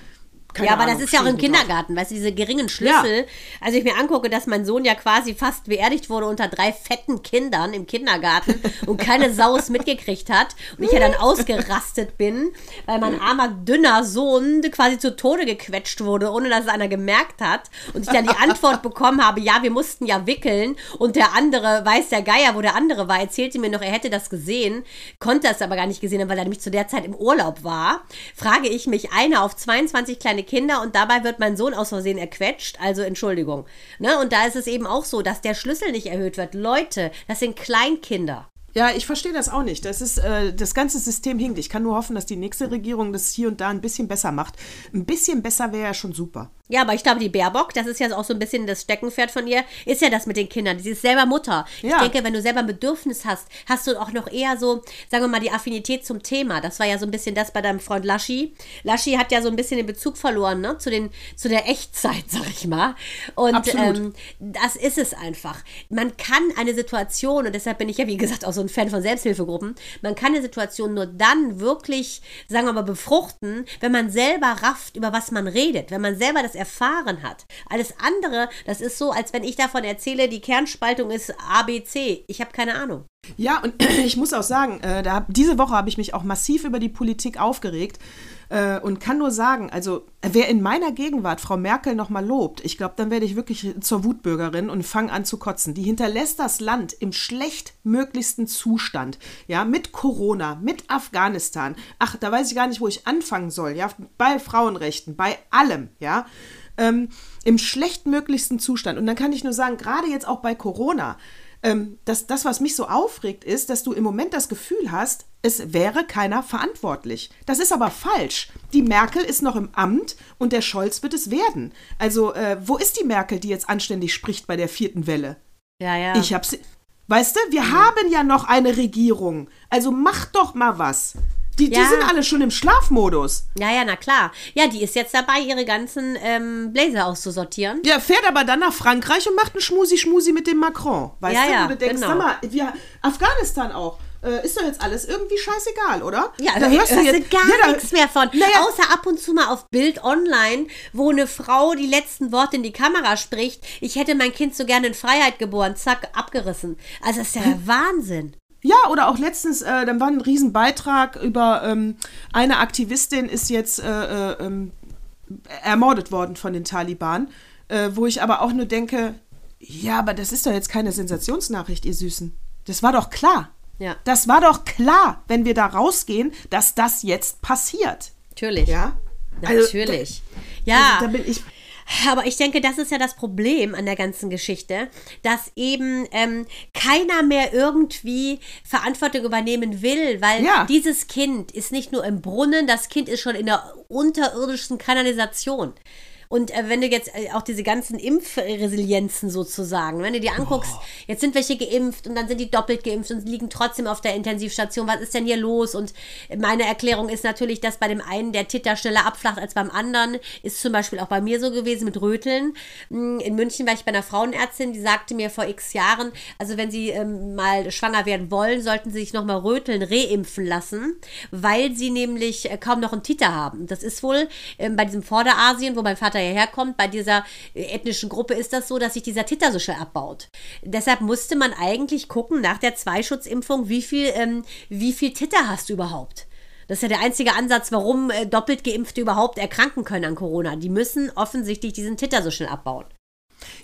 [SPEAKER 1] Keine ja, aber Ahnung, das ist ja auch im Kindergarten, weißt du, diese geringen Schlüssel. Ja. Also ich mir angucke, dass mein Sohn ja quasi fast beerdigt wurde unter drei fetten Kindern im Kindergarten [LAUGHS] und keine Saus mitgekriegt hat und ich ja dann ausgerastet bin, weil mein armer, dünner Sohn quasi zu Tode gequetscht wurde, ohne dass es einer gemerkt hat und ich dann die Antwort bekommen habe, ja, wir mussten ja wickeln und der andere, weiß der Geier, wo der andere war, erzählte mir noch, er hätte das gesehen, konnte es aber gar nicht gesehen haben, weil er nämlich zu der Zeit im Urlaub war, frage ich mich, einer auf 22 kleine Kinder und dabei wird mein Sohn aus Versehen erquetscht. Also Entschuldigung. Ne? Und da ist es eben auch so, dass der Schlüssel nicht erhöht wird. Leute, das sind Kleinkinder.
[SPEAKER 3] Ja, ich verstehe das auch nicht. Das ist, äh, das ganze System hinkt. Ich kann nur hoffen, dass die nächste Regierung das hier und da ein bisschen besser macht. Ein bisschen besser wäre ja schon super.
[SPEAKER 1] Ja, aber ich glaube, die Baerbock, das ist ja auch so ein bisschen das Steckenpferd von ihr, ist ja das mit den Kindern. Sie ist selber Mutter. Ja. Ich denke, wenn du selber ein Bedürfnis hast, hast du auch noch eher so, sagen wir mal, die Affinität zum Thema. Das war ja so ein bisschen das bei deinem Freund Laschi. Laschi hat ja so ein bisschen den Bezug verloren, ne, zu, den, zu der Echtzeit, [LAUGHS] sag ich mal. Und ähm, das ist es einfach. Man kann eine Situation, und deshalb bin ich ja, wie gesagt, auch so ein Fan von Selbsthilfegruppen, man kann eine Situation nur dann wirklich, sagen wir mal, befruchten, wenn man selber rafft, über was man redet. Wenn man selber das erfahren hat. Alles andere, das ist so, als wenn ich davon erzähle, die Kernspaltung ist ABC. Ich habe keine Ahnung.
[SPEAKER 3] Ja, und [CLEARS THROAT] ich muss auch sagen, äh, da, diese Woche habe ich mich auch massiv über die Politik aufgeregt äh, und kann nur sagen, also wer in meiner Gegenwart Frau Merkel nochmal lobt, ich glaube, dann werde ich wirklich zur Wutbürgerin und fange an zu kotzen. Die hinterlässt das Land im schlechtmöglichsten Zustand, ja, mit Corona, mit Afghanistan. Ach, da weiß ich gar nicht, wo ich anfangen soll, ja, bei Frauenrechten, bei allem, ja. Ähm, im schlechtmöglichsten Zustand. Und dann kann ich nur sagen, gerade jetzt auch bei Corona, ähm, das, das, was mich so aufregt, ist, dass du im Moment das Gefühl hast, es wäre keiner verantwortlich. Das ist aber falsch. Die Merkel ist noch im Amt und der Scholz wird es werden. Also, äh, wo ist die Merkel, die jetzt anständig spricht bei der vierten Welle?
[SPEAKER 1] Ja, ja.
[SPEAKER 3] Ich hab's. Weißt du, wir mhm. haben ja noch eine Regierung. Also mach doch mal was. Die, ja. die sind alle schon im Schlafmodus.
[SPEAKER 1] Ja, ja, na klar. Ja, die ist jetzt dabei, ihre ganzen ähm, Blazer auszusortieren.
[SPEAKER 3] Ja, fährt aber dann nach Frankreich und macht einen Schmusi-Schmusi mit dem Macron. Weißt
[SPEAKER 1] ja,
[SPEAKER 3] du,
[SPEAKER 1] ja,
[SPEAKER 3] wo du denkst,
[SPEAKER 1] genau.
[SPEAKER 3] sag mal, wir, Afghanistan auch. Äh, ist doch jetzt alles irgendwie scheißegal, oder?
[SPEAKER 1] Ja, da hörst du jetzt gar ja, nichts mehr von. Naja. Außer ab und zu mal auf Bild online, wo eine Frau die letzten Worte in die Kamera spricht. Ich hätte mein Kind so gerne in Freiheit geboren. Zack, abgerissen. Also das ist ja der Wahnsinn.
[SPEAKER 3] Ja, oder auch letztens, äh, dann war ein Riesenbeitrag über ähm, eine Aktivistin ist jetzt äh, äh, ähm, ermordet worden von den Taliban, äh, wo ich aber auch nur denke, ja, aber das ist doch jetzt keine Sensationsnachricht, ihr Süßen. Das war doch klar.
[SPEAKER 1] Ja.
[SPEAKER 3] Das war doch klar, wenn wir da rausgehen, dass das jetzt passiert.
[SPEAKER 1] Natürlich.
[SPEAKER 3] Ja.
[SPEAKER 1] Natürlich.
[SPEAKER 3] Also,
[SPEAKER 1] ja.
[SPEAKER 3] Also, da bin ich
[SPEAKER 1] aber ich denke, das ist ja das Problem an der ganzen Geschichte, dass eben ähm, keiner mehr irgendwie Verantwortung übernehmen will, weil
[SPEAKER 3] Ja.
[SPEAKER 1] dieses Kind ist nicht nur im Brunnen, das Kind ist schon in der unterirdischen Kanalisation. Und äh, wenn du jetzt äh, auch diese ganzen Impfresilienzen sozusagen, wenn du dir anguckst, jetzt sind welche geimpft und dann sind die doppelt geimpft und liegen trotzdem auf der Intensivstation. Was ist denn hier los? Und meine Erklärung ist natürlich, dass bei dem einen der Titter schneller abflacht als beim anderen. Ist zum Beispiel auch bei mir so gewesen mit Röteln. Mm, In München war ich bei einer Frauenärztin, die sagte mir vor x Jahren, also wenn sie ähm, mal schwanger werden wollen, sollten sie sich nochmal Röteln reimpfen lassen, weil sie nämlich äh, kaum noch einen Titter haben. Das ist wohl ähm, bei diesem Vorderasien, wo mein Vater herkommt, bei dieser äh, ethnischen Gruppe ist das so, dass sich dieser Titter so schnell abbaut. Deshalb musste man eigentlich gucken nach der Zweischutzimpfung, wie viel, ähm, wie viel Titter hast du überhaupt. Das ist ja der einzige Ansatz, warum äh, doppelt Geimpfte überhaupt erkranken können an Corona. Die müssen offensichtlich diesen Titter so schnell abbauen.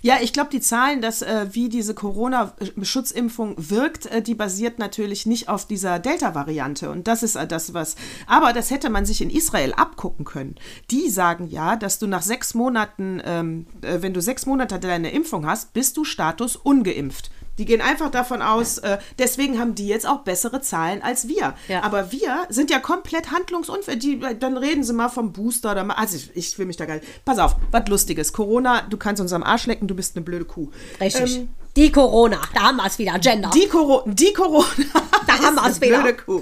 [SPEAKER 3] Ja, ich glaube, die Zahlen, dass äh, wie diese Corona-Schutzimpfung wirkt, äh, die basiert natürlich nicht auf dieser Delta-Variante. Und das ist äh, das, was. Aber das hätte man sich in Israel abgucken können. Die sagen ja, dass du nach sechs Monaten, ähm, äh, wenn du sechs Monate deine Impfung hast, bist du Status ungeimpft. Die gehen einfach davon aus, äh, deswegen haben die jetzt auch bessere Zahlen als wir.
[SPEAKER 1] Ja.
[SPEAKER 3] Aber wir sind ja komplett handlungsunfähig. Die, dann reden sie mal vom Booster oder mal. Also ich, ich will mich da gar nicht. Pass auf, was Lustiges. Corona, du kannst uns am Arsch lecken, du bist eine blöde Kuh.
[SPEAKER 1] Richtig.
[SPEAKER 3] Ähm,
[SPEAKER 1] die Corona, da haben wir es wieder, Gender.
[SPEAKER 3] die, Coro die Corona. [LAUGHS]
[SPEAKER 1] Da haben wir's
[SPEAKER 3] eine
[SPEAKER 1] wieder.
[SPEAKER 3] Blöde Kuh.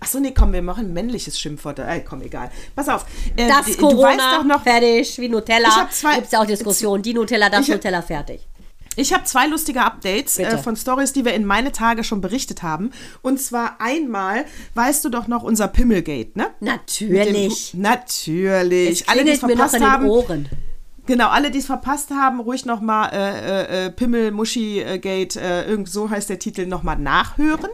[SPEAKER 3] Achso, nee, komm, wir machen ein männliches Schimpfwort. Ey, komm, egal. Pass auf. äh,
[SPEAKER 1] das
[SPEAKER 3] du
[SPEAKER 1] Corona,
[SPEAKER 3] weißt doch noch,
[SPEAKER 1] fertig, wie Nutella.
[SPEAKER 3] Ich hab zwei-
[SPEAKER 1] Gibt es ja auch Diskussionen. Die Nutella, das Nutella, fertig.
[SPEAKER 3] Ich habe zwei lustige Updates äh, von Stories, die wir in meine Tage schon berichtet haben. Und zwar einmal, weißt du doch noch, unser Pimmelgate, ne?
[SPEAKER 1] Natürlich.
[SPEAKER 3] Dem- Natürlich. Alle, die es verpasst haben,
[SPEAKER 1] Ohren.
[SPEAKER 3] Genau, alle, die es verpasst haben, ruhig nochmal äh, äh, Pimmel, Muschi äh, Gate, äh, irgend so heißt der Titel, nochmal nachhören.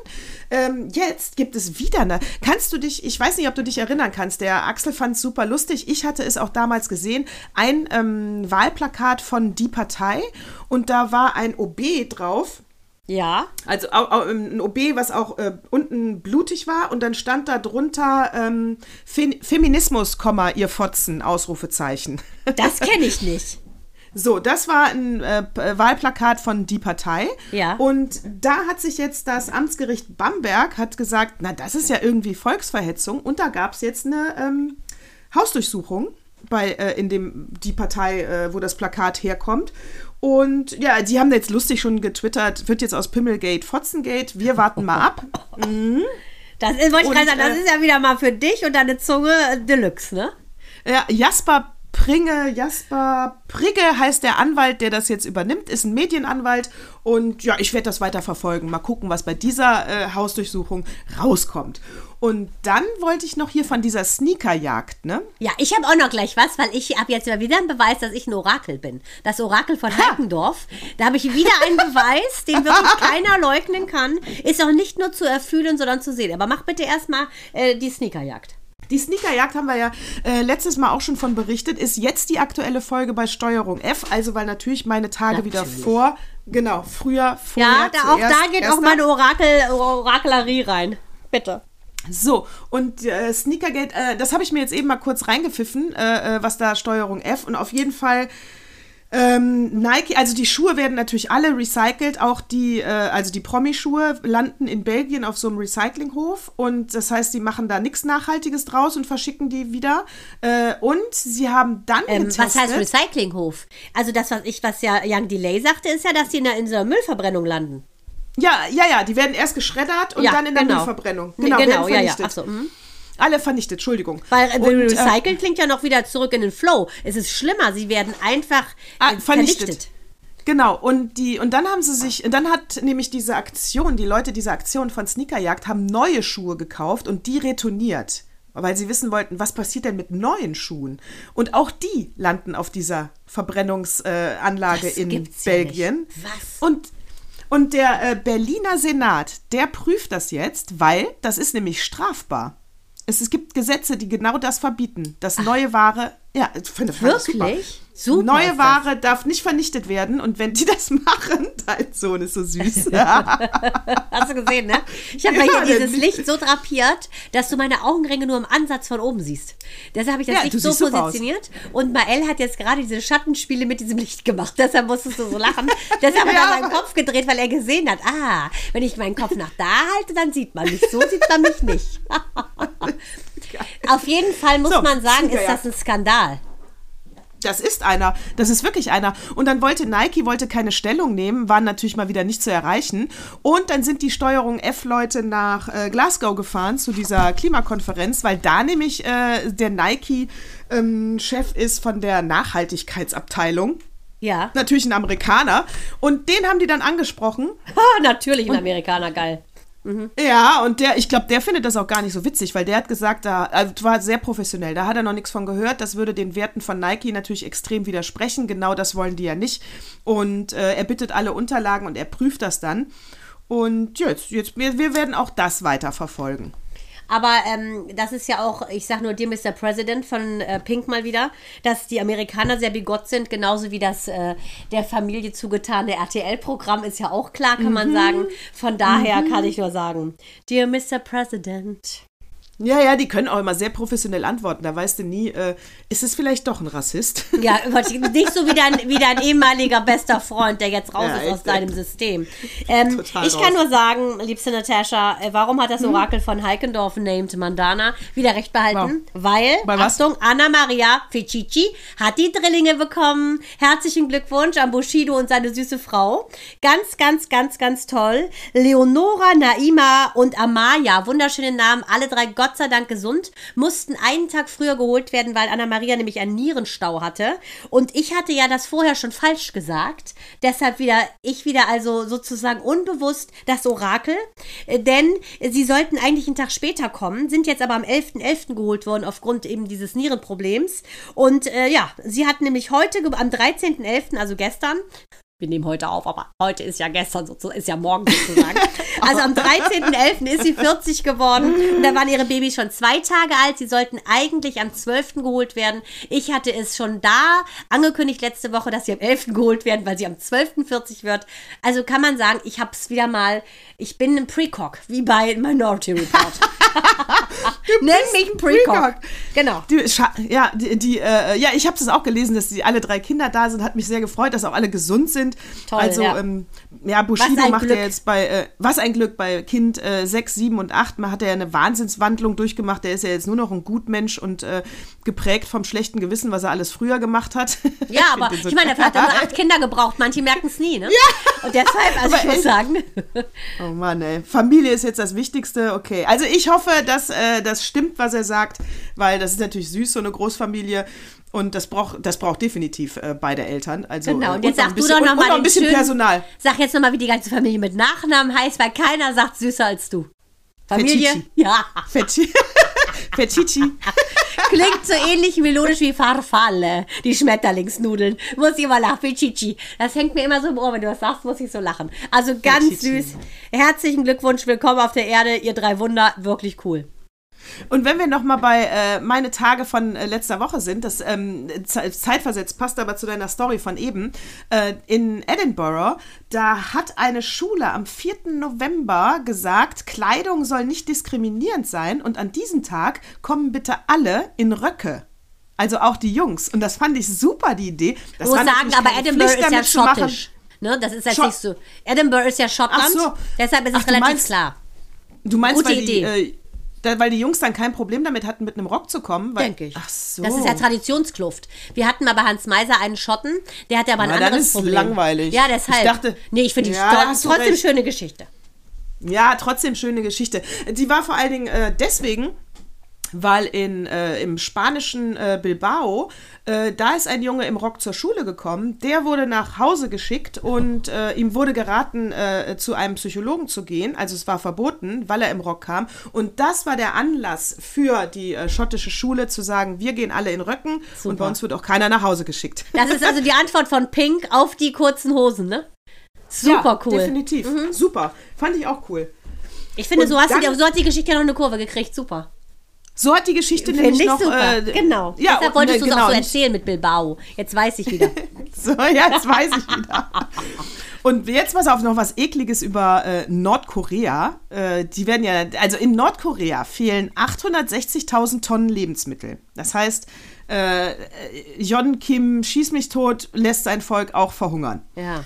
[SPEAKER 3] Ähm, jetzt gibt es wieder eine. Kannst du dich, ich weiß nicht, ob du dich erinnern kannst, der Axel fand es super lustig. Ich hatte es auch damals gesehen, ein ähm, Wahlplakat von Die Partei und da war ein OB drauf.
[SPEAKER 1] Ja.
[SPEAKER 3] Also au, ein OB, was auch äh, unten blutig war und dann stand da drunter ähm, Fe Feminismus, ihr Fotzen, Ausrufezeichen.
[SPEAKER 1] Das kenne ich nicht.
[SPEAKER 3] So, das war ein äh, P- Wahlplakat von Die Partei.
[SPEAKER 1] Ja.
[SPEAKER 3] Und da hat sich jetzt das Amtsgericht Bamberg hat gesagt, na, das ist ja irgendwie Volksverhetzung. Und da gab es jetzt eine ähm, Hausdurchsuchung bei, äh, in dem Die Partei, äh, wo das Plakat herkommt. Und ja, die haben jetzt lustig schon getwittert, wird jetzt aus Pimmelgate Fotzengate. Wir warten mal ab. [LAUGHS]
[SPEAKER 1] Das ist, wollte ich
[SPEAKER 3] Und,
[SPEAKER 1] sagen, das
[SPEAKER 3] äh,
[SPEAKER 1] ist ja wieder mal für dich und deine Zunge äh, Deluxe, ne?
[SPEAKER 3] Ja, Jasper Pringe, Jasper Prigge heißt der Anwalt, der das jetzt übernimmt, ist ein Medienanwalt. Und ja, ich werde das weiter verfolgen. Mal gucken, was bei dieser äh, Hausdurchsuchung rauskommt. Und dann wollte ich noch hier von dieser Sneakerjagd, ne?
[SPEAKER 1] Ja, ich habe auch noch gleich was, weil ich habe jetzt wieder einen Beweis, dass ich ein Orakel bin. Das Orakel von Heikendorf. Da habe ich wieder einen [LAUGHS] Beweis, den wirklich keiner leugnen kann. Ist auch nicht nur zu erfühlen, sondern zu sehen. Aber mach bitte erstmal äh, die Sneakerjagd.
[SPEAKER 3] Die Sneakerjagd haben wir ja äh, letztes Mal auch schon von berichtet, ist jetzt die aktuelle Folge bei Steuerung F, also weil natürlich meine Tage
[SPEAKER 1] Natürlich.
[SPEAKER 3] wieder vor, genau, früher, vorher,
[SPEAKER 1] Ja, da, auch
[SPEAKER 3] zuerst,
[SPEAKER 1] da geht auch meine Orakel, Orakelerie rein. Bitte.
[SPEAKER 3] So, und äh, Sneakergate, äh, das habe ich mir jetzt eben mal kurz reingepfiffen, äh, äh, was da Steuerung F und auf jeden Fall ähm, Nike, also die Schuhe werden natürlich alle recycelt, auch die, äh, also die Promi-Schuhe landen in Belgien auf so einem Recyclinghof und das heißt, sie machen da nichts Nachhaltiges draus und verschicken die wieder. Äh, und sie haben dann
[SPEAKER 1] Ähm,
[SPEAKER 3] getestet.
[SPEAKER 1] was heißt Recyclinghof? Also das, was ich, was ja Young Delay sagte, ist ja, dass die in der, in der Müllverbrennung landen.
[SPEAKER 3] Ja, ja, ja, die werden erst geschreddert und
[SPEAKER 1] Ja,
[SPEAKER 3] dann in der
[SPEAKER 1] genau.
[SPEAKER 3] Müllverbrennung. Genau,
[SPEAKER 1] genau, ja, ja. Ach so, mhm.
[SPEAKER 3] Alle vernichtet, Entschuldigung.
[SPEAKER 1] Weil äh,
[SPEAKER 3] Und, äh,
[SPEAKER 1] recycelt klingt ja noch wieder zurück in den Flow. Es ist schlimmer, sie werden einfach
[SPEAKER 3] Ah,
[SPEAKER 1] äh,
[SPEAKER 3] vernichtet.
[SPEAKER 1] vernichtet.
[SPEAKER 3] Genau, und die, und dann haben sie sich, dann hat nämlich diese Aktion, die Leute dieser Aktion von Sneakerjagd haben neue Schuhe gekauft und die retourniert. Weil sie wissen wollten, was passiert denn mit neuen Schuhen? Und auch die landen auf dieser Verbrennungsanlage äh, in
[SPEAKER 1] ja
[SPEAKER 3] Belgien.
[SPEAKER 1] Was?
[SPEAKER 3] Und, und der äh, Berliner Senat, der prüft das jetzt, weil das ist nämlich strafbar. Es, es gibt Gesetze, die genau das verbieten. Dass neue Ware, ja, finde ich super.
[SPEAKER 1] Wirklich? Super
[SPEAKER 3] Neue. Ware darf nicht vernichtet werden und wenn die das [LAUGHS] machen, dein Sohn ist so süß. [LAUGHS]
[SPEAKER 1] Hast du gesehen, ne? Ich habe
[SPEAKER 3] Ja,
[SPEAKER 1] ja, hier dieses. Licht so drapiert, dass du meine Augenringe nur im Ansatz von oben siehst. Deshalb habe ich das
[SPEAKER 3] Ja,
[SPEAKER 1] Licht so positioniert. Und Mael hat jetzt gerade diese Schattenspiele mit diesem Licht gemacht. Deshalb musstest du so lachen. [LAUGHS] Deshalb hat
[SPEAKER 3] Ja.
[SPEAKER 1] er seinen Kopf gedreht, weil er gesehen hat, ah, wenn ich meinen Kopf nach da halte, dann sieht man mich. So sieht man mich nicht. Auf jeden Fall muss
[SPEAKER 3] So,
[SPEAKER 1] man sagen, ist das ein Skandal.
[SPEAKER 3] Das ist einer. Das ist wirklich einer. Und dann wollte Nike wollte keine Stellung nehmen, waren natürlich mal wieder nicht zu erreichen. Und dann sind die Steuerung F-Leute nach äh, Glasgow gefahren zu dieser Klimakonferenz, weil da nämlich äh, der Nike-Chef ist von der Nachhaltigkeitsabteilung.
[SPEAKER 1] Ja.
[SPEAKER 3] Natürlich ein Amerikaner. Und den haben die dann angesprochen. [LAUGHS]
[SPEAKER 1] Natürlich ein Amerikaner, geil.
[SPEAKER 3] Ja, und der, ich glaube, der findet das auch gar nicht so witzig, weil der hat gesagt, da also, war sehr professionell, da hat er noch nichts von gehört, das würde den Werten von Nike natürlich extrem widersprechen, genau das wollen die ja nicht. Und äh, er bittet alle Unterlagen und er prüft das dann. Und jetzt, jetzt wir, wir werden auch das weiter verfolgen.
[SPEAKER 1] Aber ähm, das ist ja auch, ich sag nur Dear Mr. President von äh, Pink mal wieder, dass die Amerikaner sehr bigott sind, genauso wie das äh, der Familie zugetane RTL-Programm ist ja auch klar, kann man sagen. Von daher kann ich nur sagen, Dear Mr. President.
[SPEAKER 3] Ja, ja, die können auch immer sehr professionell antworten. Da weißt du nie, äh, ist es vielleicht doch ein Rassist? [LAUGHS]
[SPEAKER 1] Ja, nicht so wie dein, wie dein ehemaliger bester Freund, der jetzt raus
[SPEAKER 3] Ja,
[SPEAKER 1] ist aus deinem System. Ähm,
[SPEAKER 3] Total
[SPEAKER 1] ich kann
[SPEAKER 3] raus.
[SPEAKER 1] nur sagen, liebste Natascha, äh, warum hat das Orakel von Heikendorf named Mandana wieder recht behalten? Weil,
[SPEAKER 3] Bei was?
[SPEAKER 1] Achtung, Anna Maria Ficici hat die Drillinge bekommen. Herzlichen Glückwunsch an Bushido und seine süße Frau. Ganz, ganz, ganz, ganz toll. Leonora, Naima und Amaya, wunderschöne Namen, alle drei Gott sei Dank gesund, mussten einen Tag früher geholt werden, weil Anna Maria nämlich einen Nierenstau hatte. Und ich hatte ja das vorher schon falsch gesagt. Deshalb wieder, ich wieder also sozusagen unbewusst das Orakel. Äh, Denn sie sollten eigentlich einen Tag später kommen, sind jetzt aber am 11.11. geholt worden aufgrund eben dieses Nierenproblems. Und äh, ja, sie hat nämlich heute, am 13.11., also gestern, wir nehmen heute auf, aber heute ist ja gestern sozusagen, ist ja morgen sozusagen. [LAUGHS] Also am 13.11. ist sie 40 geworden und da waren ihre Babys schon zwei Tage alt. Sie sollten eigentlich am 12. geholt werden. Ich hatte es schon da angekündigt letzte Woche, dass sie am 11. geholt werden, weil sie am 12. 40 wird. Also kann man sagen, ich habe es wieder mal, ich bin ein Precock, wie bei Minority Report. [LAUGHS] Nenn mich ein Precock. Genau.
[SPEAKER 3] Die, ja, die, die äh, ja, ich habe es auch gelesen, dass die alle drei Kinder da sind. Hat mich sehr gefreut, dass auch alle gesund sind.
[SPEAKER 1] Toll,
[SPEAKER 3] also,
[SPEAKER 1] ja.
[SPEAKER 3] ähm, ja, Bushido macht
[SPEAKER 1] Glück.
[SPEAKER 3] ja jetzt bei, äh, was ein Glück bei Kind äh, 6, 7 und 8. Man hat ja eine Wahnsinnswandlung durchgemacht. Der ist ja jetzt nur noch ein Gutmensch und äh, geprägt vom schlechten Gewissen, was er alles früher gemacht hat. [LAUGHS]
[SPEAKER 1] Ja, aber
[SPEAKER 3] find den so-
[SPEAKER 1] ich meine, dafür hat er acht Kinder gebraucht. Manche merken es nie, ne? Ja. Und deshalb, also ich
[SPEAKER 3] Aber
[SPEAKER 1] muss
[SPEAKER 3] echt.
[SPEAKER 1] sagen, [LAUGHS]
[SPEAKER 3] Oh Mann, ey. Familie ist jetzt das Wichtigste. Okay. Also ich hoffe, dass, äh, das stimmt, was er sagt, weil das ist natürlich süß, so eine Großfamilie. Und das braucht, das braucht definitiv äh, beide Eltern. Also,
[SPEAKER 1] Genau,
[SPEAKER 3] äh,
[SPEAKER 1] und jetzt
[SPEAKER 3] noch
[SPEAKER 1] sag du doch
[SPEAKER 3] und-
[SPEAKER 1] nochmal
[SPEAKER 3] und noch ein bisschen Personal.
[SPEAKER 1] Sag jetzt nochmal, wie die ganze Familie mit Nachnamen heißt, weil keiner sagt süßer als du. Familie?
[SPEAKER 3] Fetici.
[SPEAKER 1] Ja.
[SPEAKER 3] Fetchi. [LAUGHS] Fetchici.
[SPEAKER 1] Klingt so ähnlich melodisch wie Farfalle, die Schmetterlingsnudeln. Muss ich immer lachen, Pichichi. Das hängt mir immer so im Ohr, wenn du das sagst, muss ich so lachen. Also ganz
[SPEAKER 3] Pichichi.
[SPEAKER 1] süß. Herzlichen Glückwunsch, willkommen auf der Erde, ihr drei Wunder, wirklich cool.
[SPEAKER 3] Und wenn wir noch mal bei äh, meine Tage von äh, letzter Woche sind, das ähm, ze- zeitversetzt passt aber zu deiner Story von eben, äh, in Edinburgh, da hat eine Schule am 4. November gesagt, Kleidung soll nicht diskriminierend sein und an diesem Tag kommen bitte alle in Röcke. Also auch die Jungs. Und das fand ich super, die Idee. Das war
[SPEAKER 1] sagen, aber Edinburgh
[SPEAKER 3] Pflicht,
[SPEAKER 1] ist ja schottisch. Ne, das ist jetzt
[SPEAKER 3] Schott-
[SPEAKER 1] nicht so. Edinburgh ist ja Schottland,
[SPEAKER 3] Ach so.
[SPEAKER 1] deshalb ist es
[SPEAKER 3] Ach,
[SPEAKER 1] relativ
[SPEAKER 3] meinst-
[SPEAKER 1] klar.
[SPEAKER 3] Du meinst,
[SPEAKER 1] Gute
[SPEAKER 3] weil die,
[SPEAKER 1] Idee.
[SPEAKER 3] äh, da, weil die Jungs dann kein Problem damit hatten, mit einem Rock zu kommen? Weil,
[SPEAKER 1] Denke ich.
[SPEAKER 3] Ach so.
[SPEAKER 1] Das ist ja Traditionskluft. Wir hatten mal bei Hans Meiser einen Schotten, der hatte aber ein
[SPEAKER 3] Na, dann
[SPEAKER 1] anderes
[SPEAKER 3] ist es
[SPEAKER 1] Problem.
[SPEAKER 3] langweilig.
[SPEAKER 1] Ja, deshalb.
[SPEAKER 3] Ich dachte-
[SPEAKER 1] nee, ich finde die
[SPEAKER 3] Ja, du
[SPEAKER 1] trotzdem
[SPEAKER 3] recht.
[SPEAKER 1] schöne Geschichte.
[SPEAKER 3] Ja, trotzdem schöne Geschichte. Die war vor allen Dingen äh, deswegen, weil in, äh, im spanischen äh, Bilbao, äh, da ist ein Junge im Rock zur Schule gekommen, der wurde nach Hause geschickt und äh, ihm wurde geraten, äh, zu einem Psychologen zu gehen. Also es war verboten, weil er im Rock kam. Und das war der Anlass für die äh, schottische Schule zu sagen, wir gehen alle in Röcken und bei uns wird auch keiner nach Hause geschickt.
[SPEAKER 1] Das ist also die Antwort von Pink auf die kurzen Hosen, ne? Super
[SPEAKER 3] ja,
[SPEAKER 1] cool. Mhm.
[SPEAKER 3] Definitiv. Super. Fand ich auch cool.
[SPEAKER 1] Ich finde,
[SPEAKER 3] Und
[SPEAKER 1] so, hast
[SPEAKER 3] dann-
[SPEAKER 1] so hat die Geschichte ja noch eine Kurve gekriegt. Super.
[SPEAKER 3] So hat die Geschichte
[SPEAKER 1] Finde
[SPEAKER 3] nämlich
[SPEAKER 1] ich
[SPEAKER 3] noch. äh,
[SPEAKER 1] genau.
[SPEAKER 3] Ja,
[SPEAKER 1] Deshalb wolltest
[SPEAKER 3] äh,
[SPEAKER 1] du es
[SPEAKER 3] genau,
[SPEAKER 1] auch so erzählen mit Bilbao. Jetzt weiß ich wieder. [LAUGHS]
[SPEAKER 3] So, ja, jetzt weiß ich wieder. Und jetzt pass auf, noch was Ekliges über äh, Nordkorea. Äh, die werden ja, also in Nordkorea fehlen 860.000 Tonnen Lebensmittel. Das heißt, äh, Jon Kim schieß mich tot, lässt sein Volk auch verhungern.
[SPEAKER 1] ja.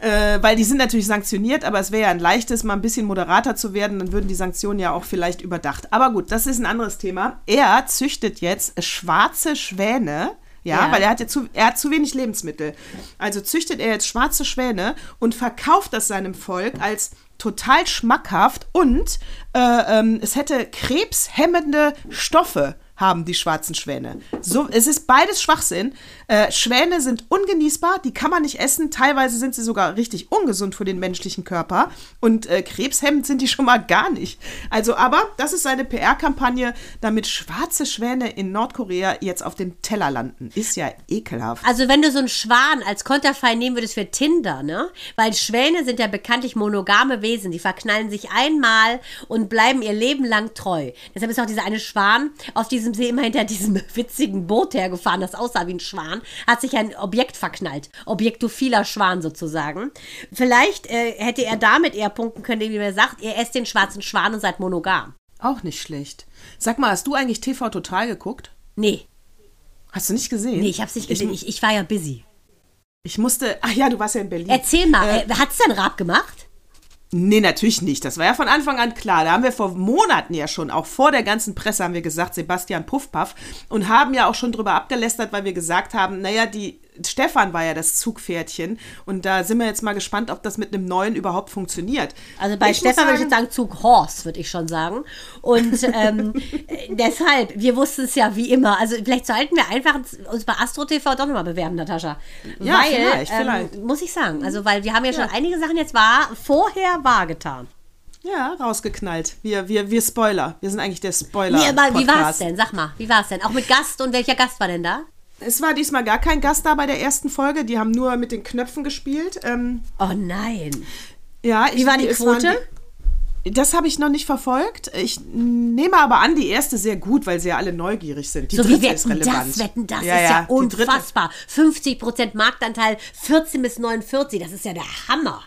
[SPEAKER 3] Äh, weil die sind natürlich sanktioniert, aber es wäre ja ein leichtes, mal ein bisschen moderater zu werden, dann würden die Sanktionen ja auch vielleicht überdacht. Aber gut, das ist ein anderes Thema. Er züchtet jetzt schwarze Schwäne. Ja,
[SPEAKER 1] Ja.
[SPEAKER 3] weil er hat ja zu, er hat zu wenig Lebensmittel. Also züchtet er jetzt schwarze Schwäne und verkauft das seinem Volk als total schmackhaft und äh, ähm, es hätte krebshemmende Stoffe haben die schwarzen Schwäne. So, es ist beides Schwachsinn. Äh, Schwäne sind ungenießbar, die kann man nicht essen. Teilweise sind sie sogar richtig ungesund für den menschlichen Körper. Und äh, krebshemmend sind die schon mal gar nicht. Also, aber das ist seine PR-Kampagne, damit schwarze Schwäne in Nordkorea jetzt auf dem Teller landen. Ist ja ekelhaft.
[SPEAKER 1] Also wenn du so einen Schwan als Konterfei nehmen würdest für Tinder, ne? Weil Schwäne sind ja bekanntlich monogame Wesen. Die verknallen sich einmal und bleiben ihr Leben lang treu. Deshalb ist auch dieser eine Schwan auf diesem See immer hinter diesem [LAUGHS] witzigen Boot hergefahren, das aussah wie ein Schwan, hat sich ein Objekt verknallt. Objektophiler Schwan sozusagen. Vielleicht äh, hätte er damit eher punkten können, indem er sagt, ihr esst den schwarzen Schwan und seid monogam.
[SPEAKER 3] Auch nicht schlecht. Sag mal, hast du eigentlich TV Total geguckt?
[SPEAKER 1] Nee,
[SPEAKER 3] Hast du nicht gesehen?
[SPEAKER 1] nee, ich hab's nicht gesehen. Ich, ich war ja busy.
[SPEAKER 3] Ich musste. Ach ja, du warst ja in Berlin.
[SPEAKER 1] Erzähl mal, äh, hat's denn Raab gemacht?
[SPEAKER 3] Nee, natürlich nicht. Das war ja von Anfang an klar. Da haben wir vor Monaten ja schon, auch vor der ganzen Presse, haben wir gesagt, Sebastian Puffpaff und haben ja auch schon drüber abgelästert, weil wir gesagt haben, naja, die Stefan war ja das Zugpferdchen und da sind wir jetzt mal gespannt, ob das mit einem neuen überhaupt funktioniert.
[SPEAKER 1] Also bei
[SPEAKER 3] Ich
[SPEAKER 1] Stefan würde ich jetzt sagen Zug Horse, würde ich schon sagen. Und [LAUGHS] ähm, äh, deshalb, wir wussten es ja wie immer. Also vielleicht sollten wir einfach uns bei Astro TV doch nochmal bewerben, Natascha.
[SPEAKER 3] Ja,
[SPEAKER 1] weil,
[SPEAKER 3] vielleicht,
[SPEAKER 1] ähm,
[SPEAKER 3] vielleicht.
[SPEAKER 1] muss ich sagen. Also weil wir haben ja schon einige Sachen jetzt wahr, vorher wahr getan.
[SPEAKER 3] Ja, rausgeknallt. Wir, wir, wir Spoiler. Wir sind eigentlich der Spoiler.
[SPEAKER 1] Nee, aber wie war es
[SPEAKER 3] Podcast.
[SPEAKER 1] denn? Sag mal, wie war es denn? Auch mit Gast und welcher Gast war denn da?
[SPEAKER 3] Es war diesmal gar kein Gast da bei der ersten Folge. Die haben nur mit den Knöpfen gespielt. Ähm,
[SPEAKER 1] Oh nein.
[SPEAKER 3] ja, ich,
[SPEAKER 1] Wie war die Quote?
[SPEAKER 3] Die, das habe ich noch nicht verfolgt. Ich nehme aber an, die erste sehr gut, weil sie ja alle neugierig sind. Die
[SPEAKER 1] So wie
[SPEAKER 3] dritte ist
[SPEAKER 1] wetten
[SPEAKER 3] relevant.
[SPEAKER 1] das, wetten das
[SPEAKER 3] Ja,
[SPEAKER 1] ist ja,
[SPEAKER 3] ja,
[SPEAKER 1] unfassbar. 50% Marktanteil, 14 bis 49, das ist ja der Hammer.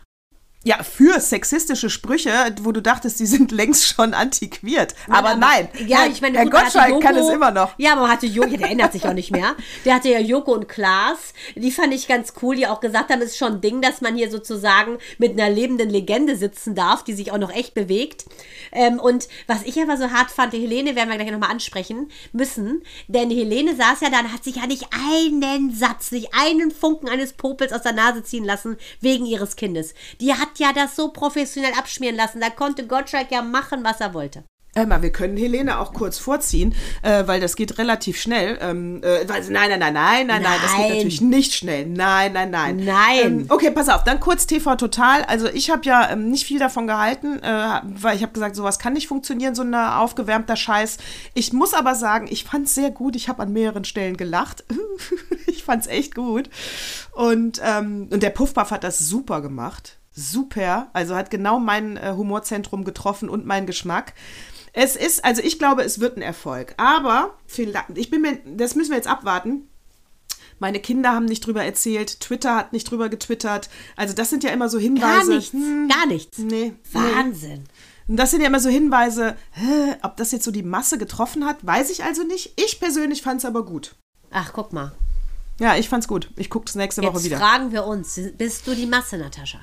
[SPEAKER 3] Ja, für sexistische Sprüche, wo du dachtest, die sind längst schon antiquiert. aber, nein.
[SPEAKER 1] Ja,
[SPEAKER 3] Herr,
[SPEAKER 1] ich meine,
[SPEAKER 3] Herr
[SPEAKER 1] gut,
[SPEAKER 3] Gottschalk kann
[SPEAKER 1] Joko-
[SPEAKER 3] es immer noch.
[SPEAKER 1] Ja, aber man hatte Joko, ja, der ändert sich auch nicht mehr. [LAUGHS] Der hatte ja Joko und Klaas, die fand ich ganz cool, die auch gesagt haben, es ist schon ein Ding, dass man hier sozusagen mit einer lebenden Legende sitzen darf, die sich auch noch echt bewegt. Ähm, und was ich aber so hart fand, die Helene werden wir gleich nochmal ansprechen müssen, denn Helene saß ja da und hat sich ja nicht einen Satz, nicht einen Funken eines Popels aus der Nase ziehen lassen wegen ihres Kindes. Die hat ja das so professionell abschmieren lassen, da konnte Gottschalk ja machen, was er wollte.
[SPEAKER 3] Mal, wir können Helene auch kurz vorziehen, äh, weil das geht relativ schnell. Ähm, äh, nein, nein, nein, nein, nein, nein, das geht natürlich nicht schnell. Nein, nein, nein.
[SPEAKER 1] Nein.
[SPEAKER 3] Ähm, okay, pass auf, dann kurz TV Total. Also ich habe ja ähm, nicht viel davon gehalten, äh, weil ich habe gesagt, sowas kann nicht funktionieren, so ein aufgewärmter Scheiß. Ich muss aber sagen, ich fand es sehr gut. Ich habe an mehreren Stellen gelacht. [LAUGHS] ich fand es echt gut. Und, ähm, und der Puffpuff hat das super gemacht. Super. Also hat genau mein äh, Humorzentrum getroffen und meinen Geschmack. Es ist, also ich glaube, es wird ein Erfolg. Aber vielleicht, ich bin mir, das müssen wir jetzt abwarten. Meine Kinder haben nicht drüber erzählt, Twitter hat nicht drüber getwittert. Also das sind ja immer so
[SPEAKER 1] Gar
[SPEAKER 3] Hinweise.
[SPEAKER 1] nichts,
[SPEAKER 3] hm,
[SPEAKER 1] gar nichts.
[SPEAKER 3] Nee. nee.
[SPEAKER 1] Wahnsinn.
[SPEAKER 3] Und das sind ja immer so Hinweise, hä, ob das jetzt so die Masse getroffen hat, weiß ich also nicht. Ich persönlich fand es aber gut.
[SPEAKER 1] Ach, guck mal.
[SPEAKER 3] Ja, ich fand's gut. Ich gucke es nächste Woche
[SPEAKER 1] Jetzt
[SPEAKER 3] wieder.
[SPEAKER 1] fragen wir uns, bist du die Masse, Natascha?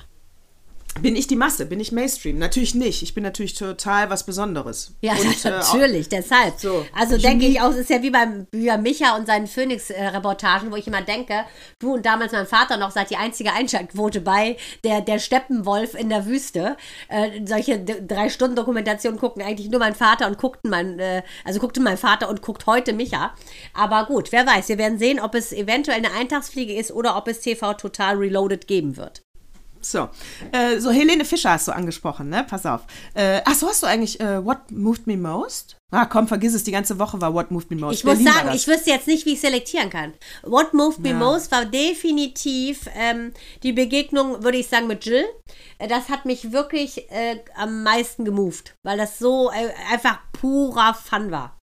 [SPEAKER 3] Bin ich die Masse? Bin ich Mainstream? Natürlich nicht. Ich bin natürlich total was Besonderes.
[SPEAKER 1] Ja,
[SPEAKER 3] Und, [LAUGHS] äh,
[SPEAKER 1] natürlich, deshalb.
[SPEAKER 3] So.
[SPEAKER 1] Also denke ich auch, es ist ja wie beim bei Micha und seinen Phoenix-Reportagen, wo ich immer denke, du und damals mein Vater noch seid die einzige Einschaltquote bei der, der Steppenwolf in der Wüste. Äh, solche Drei-Stunden-Dokumentationen gucken eigentlich nur mein Vater und guckten mein, äh, also guckte mein Vater und guckt heute Micha. Aber gut, wer weiß, wir werden sehen, ob es eventuell eine Eintagsfliege ist oder ob es TV Total Reloaded geben wird.
[SPEAKER 3] So, äh, so Helene Fischer hast du angesprochen, ne? Pass auf. Äh, ach so, hast du eigentlich äh, What Moved Me Most? Ah, komm, vergiss es, die ganze Woche war What Moved Me Most.
[SPEAKER 1] Ich muss
[SPEAKER 3] Berlin war
[SPEAKER 1] sagen, ich wüsste jetzt nicht, wie ich selektieren kann. What moved me
[SPEAKER 3] Ja.
[SPEAKER 1] most war definitiv ähm, die Begegnung, würde ich sagen, mit Jill. Äh, Das hat mich wirklich äh, am meisten gemoved, weil das so äh, einfach purer Fun war.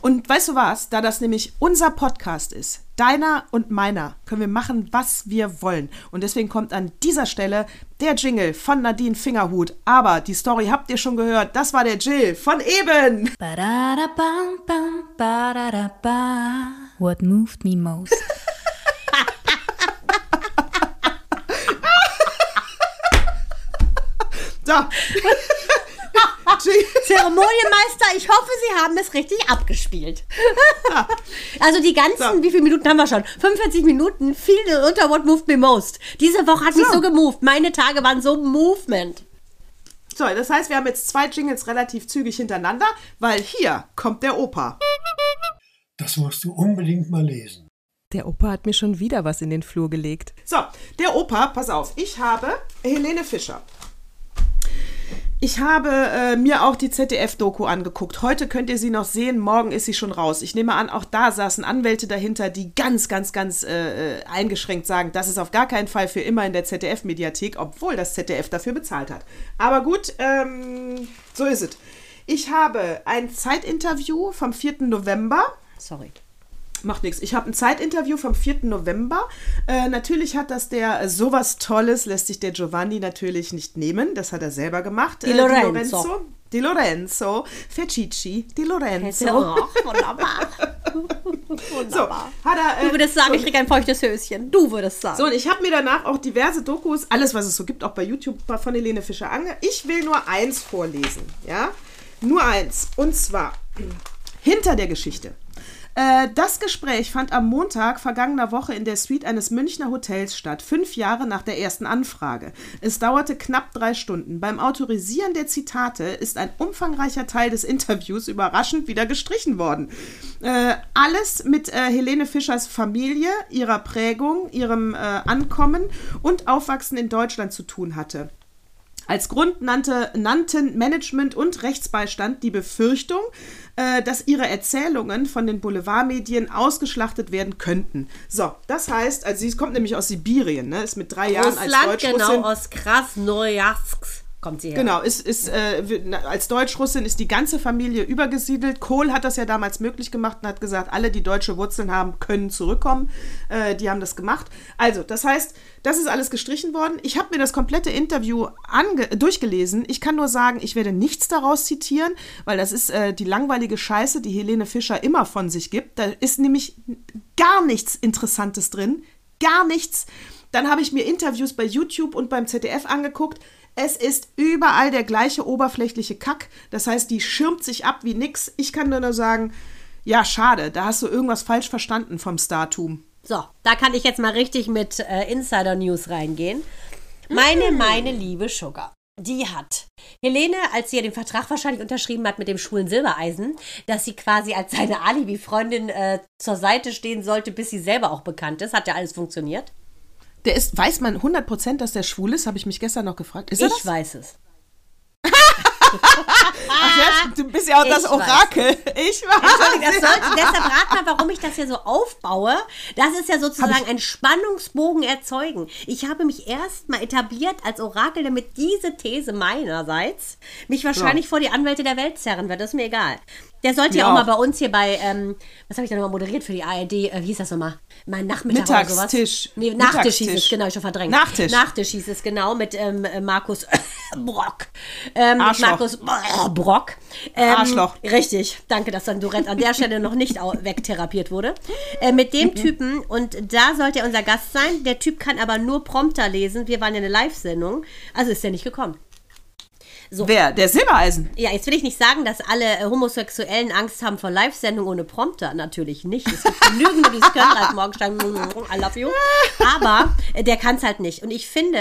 [SPEAKER 3] Und weißt du was? Da das nämlich unser Podcast ist, deiner und meiner, können wir machen, was wir wollen. Und deswegen kommt an dieser Stelle der Jingle von Nadine Fingerhut. Aber die Story habt ihr schon gehört. Das war der Jill von eben.
[SPEAKER 4] What moved me most? [LAUGHS] [LAUGHS]
[SPEAKER 3] So. [LAUGHS] [LAUGHS]
[SPEAKER 1] Zeremonienmeister, ich hoffe, Sie haben es richtig abgespielt. [LAUGHS] also die ganzen,
[SPEAKER 3] So.
[SPEAKER 1] wie viele Minuten haben wir schon? 45 Minuten, viel unter What moved me most. Diese Woche hat mich
[SPEAKER 3] So.
[SPEAKER 1] so gemoved. Meine Tage waren so Movement.
[SPEAKER 3] So, das heißt, wir haben jetzt zwei Jingles relativ zügig hintereinander, weil hier kommt der Opa.
[SPEAKER 5] Das musst du unbedingt mal lesen.
[SPEAKER 6] Der Opa hat mir schon wieder was in den Flur gelegt.
[SPEAKER 3] So, der Opa, pass auf, ich habe Helene Fischer. Ich habe äh, mir auch die ZDF-Doku angeguckt. Heute könnt ihr sie noch sehen, morgen ist sie schon raus. Ich nehme an, auch da saßen Anwälte dahinter, die ganz, ganz, ganz äh, äh, eingeschränkt sagen, das ist auf gar keinen Fall für immer in der ZDF-Mediathek, obwohl das ZDF dafür bezahlt hat. Aber gut, ähm, so ist es. Ich habe ein Zeitinterview vom 4. November.
[SPEAKER 1] Sorry.
[SPEAKER 3] Macht nichts. Ich habe ein Zeitinterview vom 4. November. Äh, natürlich hat das der äh, sowas Tolles, lässt sich der Giovanni natürlich nicht nehmen. Das hat er selber gemacht.
[SPEAKER 1] Di
[SPEAKER 3] Äh,
[SPEAKER 1] Lorenzo.
[SPEAKER 3] Di Lorenzo. Fercici. Di Lorenzo.
[SPEAKER 1] Oh, wunderbar. [LAUGHS]
[SPEAKER 3] So, hat er, äh,
[SPEAKER 1] Du würdest sagen,
[SPEAKER 3] so,
[SPEAKER 1] ich krieg ein feuchtes Höschen. Du würdest sagen.
[SPEAKER 3] so, und ich habe mir danach auch diverse Dokus, alles was es so gibt, auch bei YouTube von Helene Fischer ange. Ich will nur eins vorlesen, ja? Nur eins. Und zwar [CLEARS THROAT] hinter der Geschichte. Äh, Das Gespräch fand am Montag vergangener Woche in der Suite eines Münchner Hotels statt, fünf Jahre nach der ersten Anfrage. Es dauerte knapp drei Stunden. Beim Autorisieren der Zitate ist ein umfangreicher Teil des Interviews überraschend wieder gestrichen worden. Äh, alles mit äh, Helene Fischers Familie, ihrer Prägung, ihrem äh, Ankommen und Aufwachsen in Deutschland zu tun hatte. Als Grund nannte, nannten Management und Rechtsbeistand die Befürchtung, äh, dass ihre Erzählungen von den Boulevardmedien ausgeschlachtet werden könnten. So, das heißt, also sie kommt nämlich aus Sibirien, ne, ist mit drei Jahren als
[SPEAKER 1] Russland,
[SPEAKER 3] Deutschrussin.
[SPEAKER 1] genau, aus Krasnojarsk kommt sie her.
[SPEAKER 3] Genau, ist, ist, äh, als Deutschrussin ist die ganze Familie übergesiedelt. Kohl hat das ja damals möglich gemacht und hat gesagt, alle, die deutsche Wurzeln haben, können zurückkommen. Äh, die haben das gemacht. Also, das heißt, das ist alles gestrichen worden. Ich habe mir das komplette Interview durchgelesen. Ich kann nur sagen, ich werde nichts daraus zitieren, weil das ist äh, die langweilige Scheiße, die Helene Fischer immer von sich gibt. Da ist nämlich gar nichts Interessantes drin. Gar nichts. Dann habe ich mir Interviews bei YouTube und beim ZDF angeguckt. Es ist überall der gleiche oberflächliche Kack. Das heißt, die schirmt sich ab wie nix. Ich kann nur noch sagen, ja, schade, da hast du irgendwas falsch verstanden vom Startum.
[SPEAKER 1] So, da kann ich jetzt mal richtig mit äh, Insider-News reingehen. Meine, meine liebe Sugar. die hat Helene, als sie ja den Vertrag wahrscheinlich unterschrieben hat mit dem schwulen Silbereisen, dass sie quasi als seine Alibi-Freundin äh, zur Seite stehen sollte, bis sie selber auch bekannt ist. Hat ja alles funktioniert?
[SPEAKER 3] Der ist, weiß man 100%, dass der schwul ist? Habe ich mich gestern noch gefragt. Ist
[SPEAKER 1] ich
[SPEAKER 3] das?
[SPEAKER 1] weiß es.
[SPEAKER 3] Ach ja, du bist ja auch das
[SPEAKER 1] Ich
[SPEAKER 3] Orakel. Ich
[SPEAKER 1] Entschuldigung,
[SPEAKER 3] weiß.
[SPEAKER 1] das sollte, deshalb rat mal, warum ich das hier so aufbaue. Das ist ja sozusagen ein Spannungsbogen erzeugen. Ich habe mich erst mal etabliert als Orakel, damit diese These meinerseits mich wahrscheinlich vor die Anwälte der Welt zerren wird. Das ist mir egal. Der sollte ja auch mal bei uns hier bei, ähm, was habe ich da nochmal moderiert für die ARD? Äh, wie hieß das nochmal? Mein Nachmittag oder sowas?
[SPEAKER 3] Mittagstisch.
[SPEAKER 1] Nee, Nachtisch hieß es,
[SPEAKER 3] Mittagstisch.
[SPEAKER 1] genau, ich schon verdrängt.
[SPEAKER 3] Nachtisch.
[SPEAKER 1] Nachtisch hieß es, genau, mit ähm, äh, Markus [LAUGHS] Brock. Ähm,
[SPEAKER 3] Arschloch.
[SPEAKER 1] Markus Brock. Ähm,
[SPEAKER 3] Arschloch.
[SPEAKER 1] Richtig, danke, dass dein Tourette an der Stelle noch nicht wegtherapiert wurde. Äh, mit dem Typen, und da sollte er unser Gast sein. Der Typ kann aber nur Prompter lesen. Wir waren ja eine Live-Sendung, also ist er nicht gekommen.
[SPEAKER 3] Wer? Der Silbereisen.
[SPEAKER 1] Ja, jetzt will ich nicht sagen, dass alle äh, Homosexuellen Angst haben vor Live-Sendungen ohne Prompter. Natürlich nicht. Es gibt genügend, die es können. Ralf Morgenstein, I love you. Aber äh, der kann es halt nicht. Und ich finde,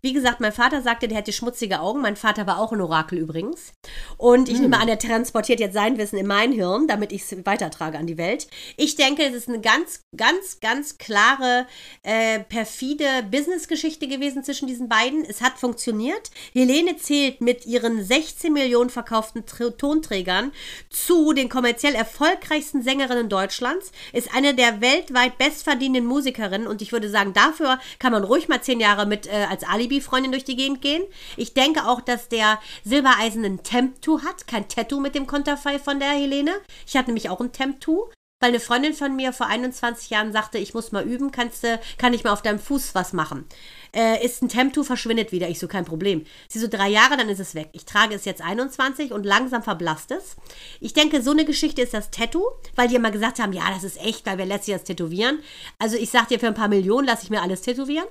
[SPEAKER 1] wie gesagt, mein Vater sagte, der hätte schmutzige Augen. Mein Vater war auch ein Orakel übrigens. Und ich nehme an, er transportiert jetzt sein Wissen in mein Hirn, damit ich es weitertrage an die Welt. Ich denke, es ist eine ganz, ganz, ganz klare, äh, perfide Businessgeschichte gewesen zwischen diesen beiden. Es hat funktioniert. Helene zählt mit ihren 16 Millionen verkauften Tr- Tonträgern zu den kommerziell erfolgreichsten Sängerinnen Deutschlands, ist eine der weltweit bestverdienenden Musikerinnen und ich würde sagen, dafür kann man ruhig mal zehn Jahre mit äh, als Alibi-Freundin durch die Gegend gehen. Ich denke auch, dass der Silbereisen ein Temp-Tattoo hat, kein Tattoo mit dem Konterfei von der Helene. Ich habe nämlich auch ein Temp-Tattoo. Weil eine Freundin von mir vor 21 Jahren sagte, ich muss mal üben, kannst du, kann ich mal auf deinem Fuß was machen. Äh, ist ein Temp-Tattoo, verschwindet wieder. Ich so, kein Problem. Sie so, drei Jahre, dann ist es weg. Ich trage es jetzt 21 und langsam verblasst es. Ich denke, so eine Geschichte ist das Tattoo, weil die immer gesagt haben, ja, das ist echt, weil wer lässt sich das tätowieren? Also ich sag dir, für ein paar Millionen lasse ich mir alles tätowieren.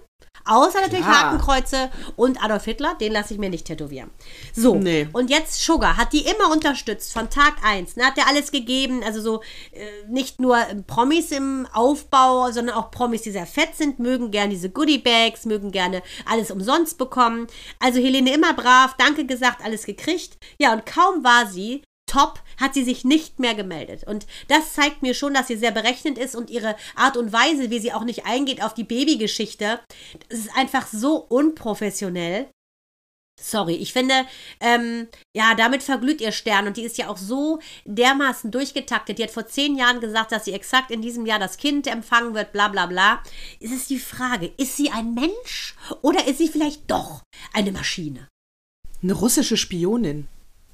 [SPEAKER 1] Außer natürlich
[SPEAKER 3] Klar.
[SPEAKER 1] Hakenkreuze und Adolf Hitler, den lasse ich mir nicht tätowieren. So,
[SPEAKER 3] Nee.
[SPEAKER 1] und jetzt Sugar hat die immer unterstützt von Tag 1. Ne, hat der alles gegeben, also so äh, nicht nur Promis im Aufbau, sondern auch Promis, die sehr fett sind, mögen gerne diese Goodie-Bags, mögen gerne alles umsonst bekommen. Also Helene immer brav, danke gesagt, alles gekriegt. Ja, und kaum war sie top, hat sie sich nicht mehr gemeldet. Und das zeigt mir schon, dass sie sehr berechnend ist und ihre Art und Weise, wie sie auch nicht eingeht auf die Babygeschichte, das ist einfach so unprofessionell. Sorry, ich finde, ähm, ja, damit verglüht ihr Stern und die ist ja auch so dermaßen durchgetaktet. Die hat vor zehn Jahren gesagt, dass sie exakt in diesem Jahr das Kind empfangen wird, bla bla bla. Es ist die Frage, ist sie ein Mensch oder ist sie vielleicht doch eine Maschine?
[SPEAKER 3] Eine russische Spionin.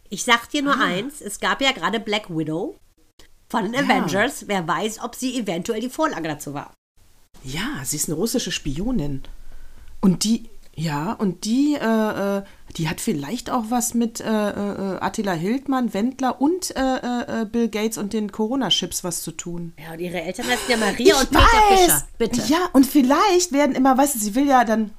[SPEAKER 1] Ich sag dir nur eins, es gab ja gerade Black Widow von den Avengers. Wer weiß, ob sie eventuell die Vorlage dazu war.
[SPEAKER 3] Ja, sie ist eine russische Spionin. Und die, ja, und die, äh, äh, die hat vielleicht auch was mit äh, äh, Attila Hildmann, Wendler und äh, äh, Bill Gates und den Corona-Chips was zu tun.
[SPEAKER 1] Ja, und ihre Eltern heißen ja Maria und Peter Fischer. Bitte.
[SPEAKER 3] Ja, und vielleicht werden immer, weißt du, sie will ja dann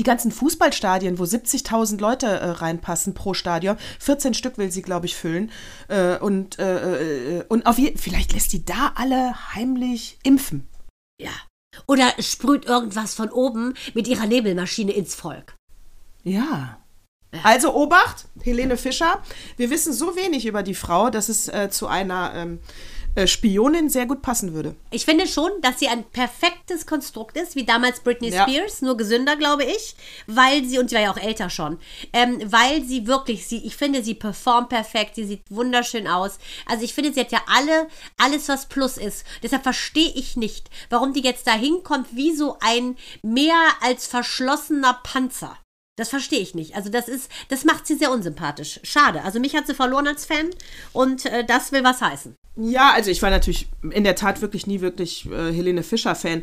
[SPEAKER 3] die ganzen Fußballstadien, wo 70.000 Leute äh, reinpassen pro Stadion, 14 Stück will sie, glaube ich, füllen. Äh, und äh, äh, und auf je vielleicht lässt die da alle heimlich impfen.
[SPEAKER 1] Ja. Oder sprüht irgendwas von oben mit ihrer Nebelmaschine ins Volk.
[SPEAKER 3] Ja. Also Obacht, Helene Fischer. Wir wissen so wenig über die Frau, dass es äh, zu einer ähm, äh, Spionin sehr gut passen würde.
[SPEAKER 1] Ich finde schon, dass sie ein perfektes Konstrukt ist, wie damals Britney
[SPEAKER 3] Ja.
[SPEAKER 1] Spears, nur gesünder, glaube ich, weil sie, und sie war ja auch älter schon, ähm, weil sie wirklich, sie, ich finde, sie performt perfekt, sie sieht wunderschön aus. Also ich finde, sie hat ja alle, alles, was Plus ist. Deshalb verstehe ich nicht, warum die jetzt da hinkommt wie so ein mehr als verschlossener Panzer. Das verstehe ich nicht. Also das ist, das macht sie sehr unsympathisch. Schade. Also mich hat sie verloren als Fan und äh, das will was heißen.
[SPEAKER 3] Ja, also ich war natürlich in der Tat wirklich nie wirklich äh, Helene Fischer-Fan.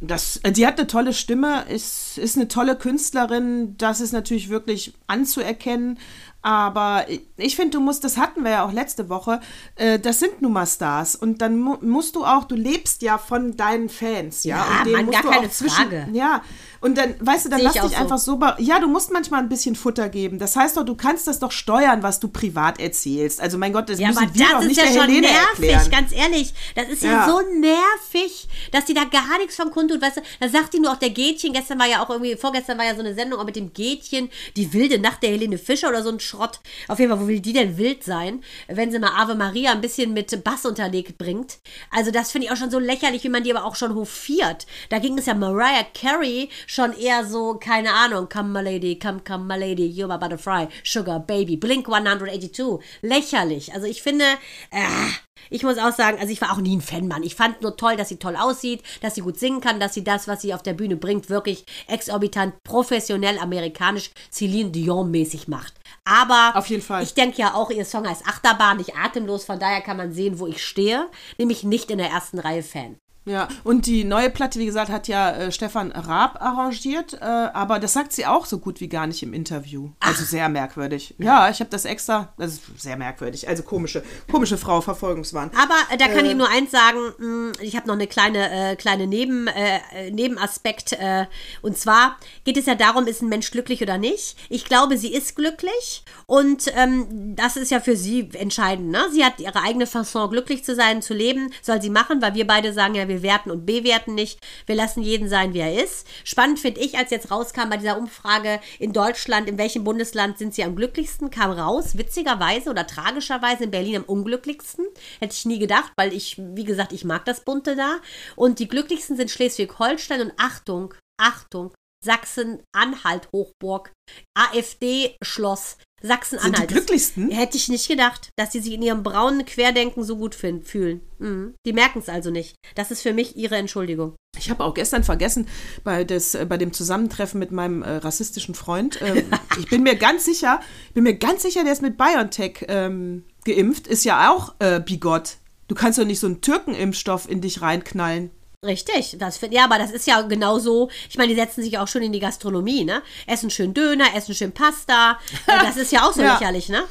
[SPEAKER 3] Das, äh, die hat eine tolle Stimme, ist, ist eine tolle Künstlerin, das ist natürlich wirklich anzuerkennen. Aber ich finde, du musst, das hatten wir ja auch letzte Woche, äh, das sind nun mal Stars. Und dann mu musst du auch, du lebst ja von deinen Fans, ja.
[SPEAKER 1] Ja,
[SPEAKER 3] und denen musst
[SPEAKER 1] gar
[SPEAKER 3] du
[SPEAKER 1] keine
[SPEAKER 3] auch zwischen,
[SPEAKER 1] Frage.
[SPEAKER 3] Ja, und dann, weißt du, dann
[SPEAKER 1] Sehe
[SPEAKER 3] lass
[SPEAKER 1] ich
[SPEAKER 3] dich
[SPEAKER 1] so.
[SPEAKER 3] einfach so, be- ja, du musst manchmal ein bisschen Futter geben. Das heißt doch, du kannst das doch steuern, was du privat erzählst. Also mein Gott, das
[SPEAKER 1] Ja,
[SPEAKER 3] müssen
[SPEAKER 1] aber
[SPEAKER 3] wir doch
[SPEAKER 1] das ist
[SPEAKER 3] nicht
[SPEAKER 1] ja
[SPEAKER 3] der
[SPEAKER 1] schon
[SPEAKER 3] Helene
[SPEAKER 1] nervig,
[SPEAKER 3] erklären.
[SPEAKER 1] ganz ehrlich. Das ist ja,
[SPEAKER 3] Ja.
[SPEAKER 1] so nervig, dass die da gar nichts von kundtut. Weißt du, da sagt die nur auch der Gätchen, gestern war ja auch irgendwie, vorgestern war ja so eine Sendung auch mit dem Gätchen, die wilde Nacht der Helene Fischer oder so ein Schrott. Auf jeden Fall, wo will die denn wild sein, wenn sie mal Ave Maria ein bisschen mit Bass unterlegt bringt? Also das finde ich auch schon so lächerlich, wie man die aber auch schon hofiert. Da ging es ja Mariah Carey schon eher so, keine Ahnung, come my lady, come, come my lady, you're my butterfly, sugar, baby, Blink 182. Lächerlich. Also ich finde, äh, ich muss auch sagen, also ich war auch nie ein Fanmann. Ich fand nur toll, dass sie toll aussieht, dass sie gut singen kann, dass sie das, was sie auf der Bühne bringt, wirklich exorbitant, professionell, amerikanisch, Celine Dion-mäßig macht. Aber
[SPEAKER 3] Auf jeden Fall.
[SPEAKER 1] ich denke ja auch, ihr Song heißt Achterbahn, nicht atemlos, von daher kann man sehen, wo ich stehe, nämlich nicht in der ersten Reihe Fan.
[SPEAKER 3] Ja, und die neue Platte, wie gesagt, hat ja äh, Stefan Raab arrangiert, äh, aber das sagt sie auch so gut wie gar nicht im Interview. Also sehr merkwürdig. Ja, ich habe das extra, das ist sehr merkwürdig. Also komische, komische Frau, Verfolgungswahn.
[SPEAKER 1] Aber äh, da kann ich nur eins sagen, mh, ich habe noch eine kleine, äh, kleine Neben, äh, äh, Nebenaspekt. Äh, und zwar geht es ja darum, ist ein Mensch glücklich oder nicht. Ich glaube, sie ist glücklich und ähm, das ist ja für sie entscheidend. Ne? Sie hat ihre eigene Fasson, glücklich zu sein, zu leben, soll sie machen, weil wir beide sagen ja, wir werten und bewerten nicht. Wir lassen jeden sein, wie er ist. Spannend finde ich, als jetzt rauskam bei dieser Umfrage in Deutschland, in welchem Bundesland sind sie am glücklichsten, kam raus, witzigerweise oder tragischerweise in Berlin am unglücklichsten. Hätte ich nie gedacht, weil ich, wie gesagt, ich mag das Bunte da. Und die glücklichsten sind Schleswig-Holstein und Achtung, Achtung, Sachsen-Anhalt, Hochburg, AfD-Schloss, Sachsen-Anhalt.
[SPEAKER 3] Sind die glücklichsten?
[SPEAKER 1] Hätte ich nicht gedacht, dass die sich in ihrem braunen Querdenken so gut fin- fühlen. Mhm. Die merken es also nicht. Das ist für mich ihre Entschuldigung.
[SPEAKER 3] Ich habe auch gestern vergessen, bei, des, äh, bei dem Zusammentreffen mit meinem äh, rassistischen Freund, ähm, [LAUGHS] ich bin mir ganz sicher, bin mir ganz sicher, der ist mit BioNTech ähm, geimpft, ist ja auch äh, bigott. Du kannst doch nicht so einen Türkenimpfstoff in dich reinknallen.
[SPEAKER 1] Richtig, das find, ja, aber das ist ja genau so. Ich meine, die setzen sich auch schon in die Gastronomie, ne? Essen schön Döner, essen schön Pasta. [LAUGHS] Äh, Das ist ja auch so
[SPEAKER 3] Ja.
[SPEAKER 1] lächerlich, ne?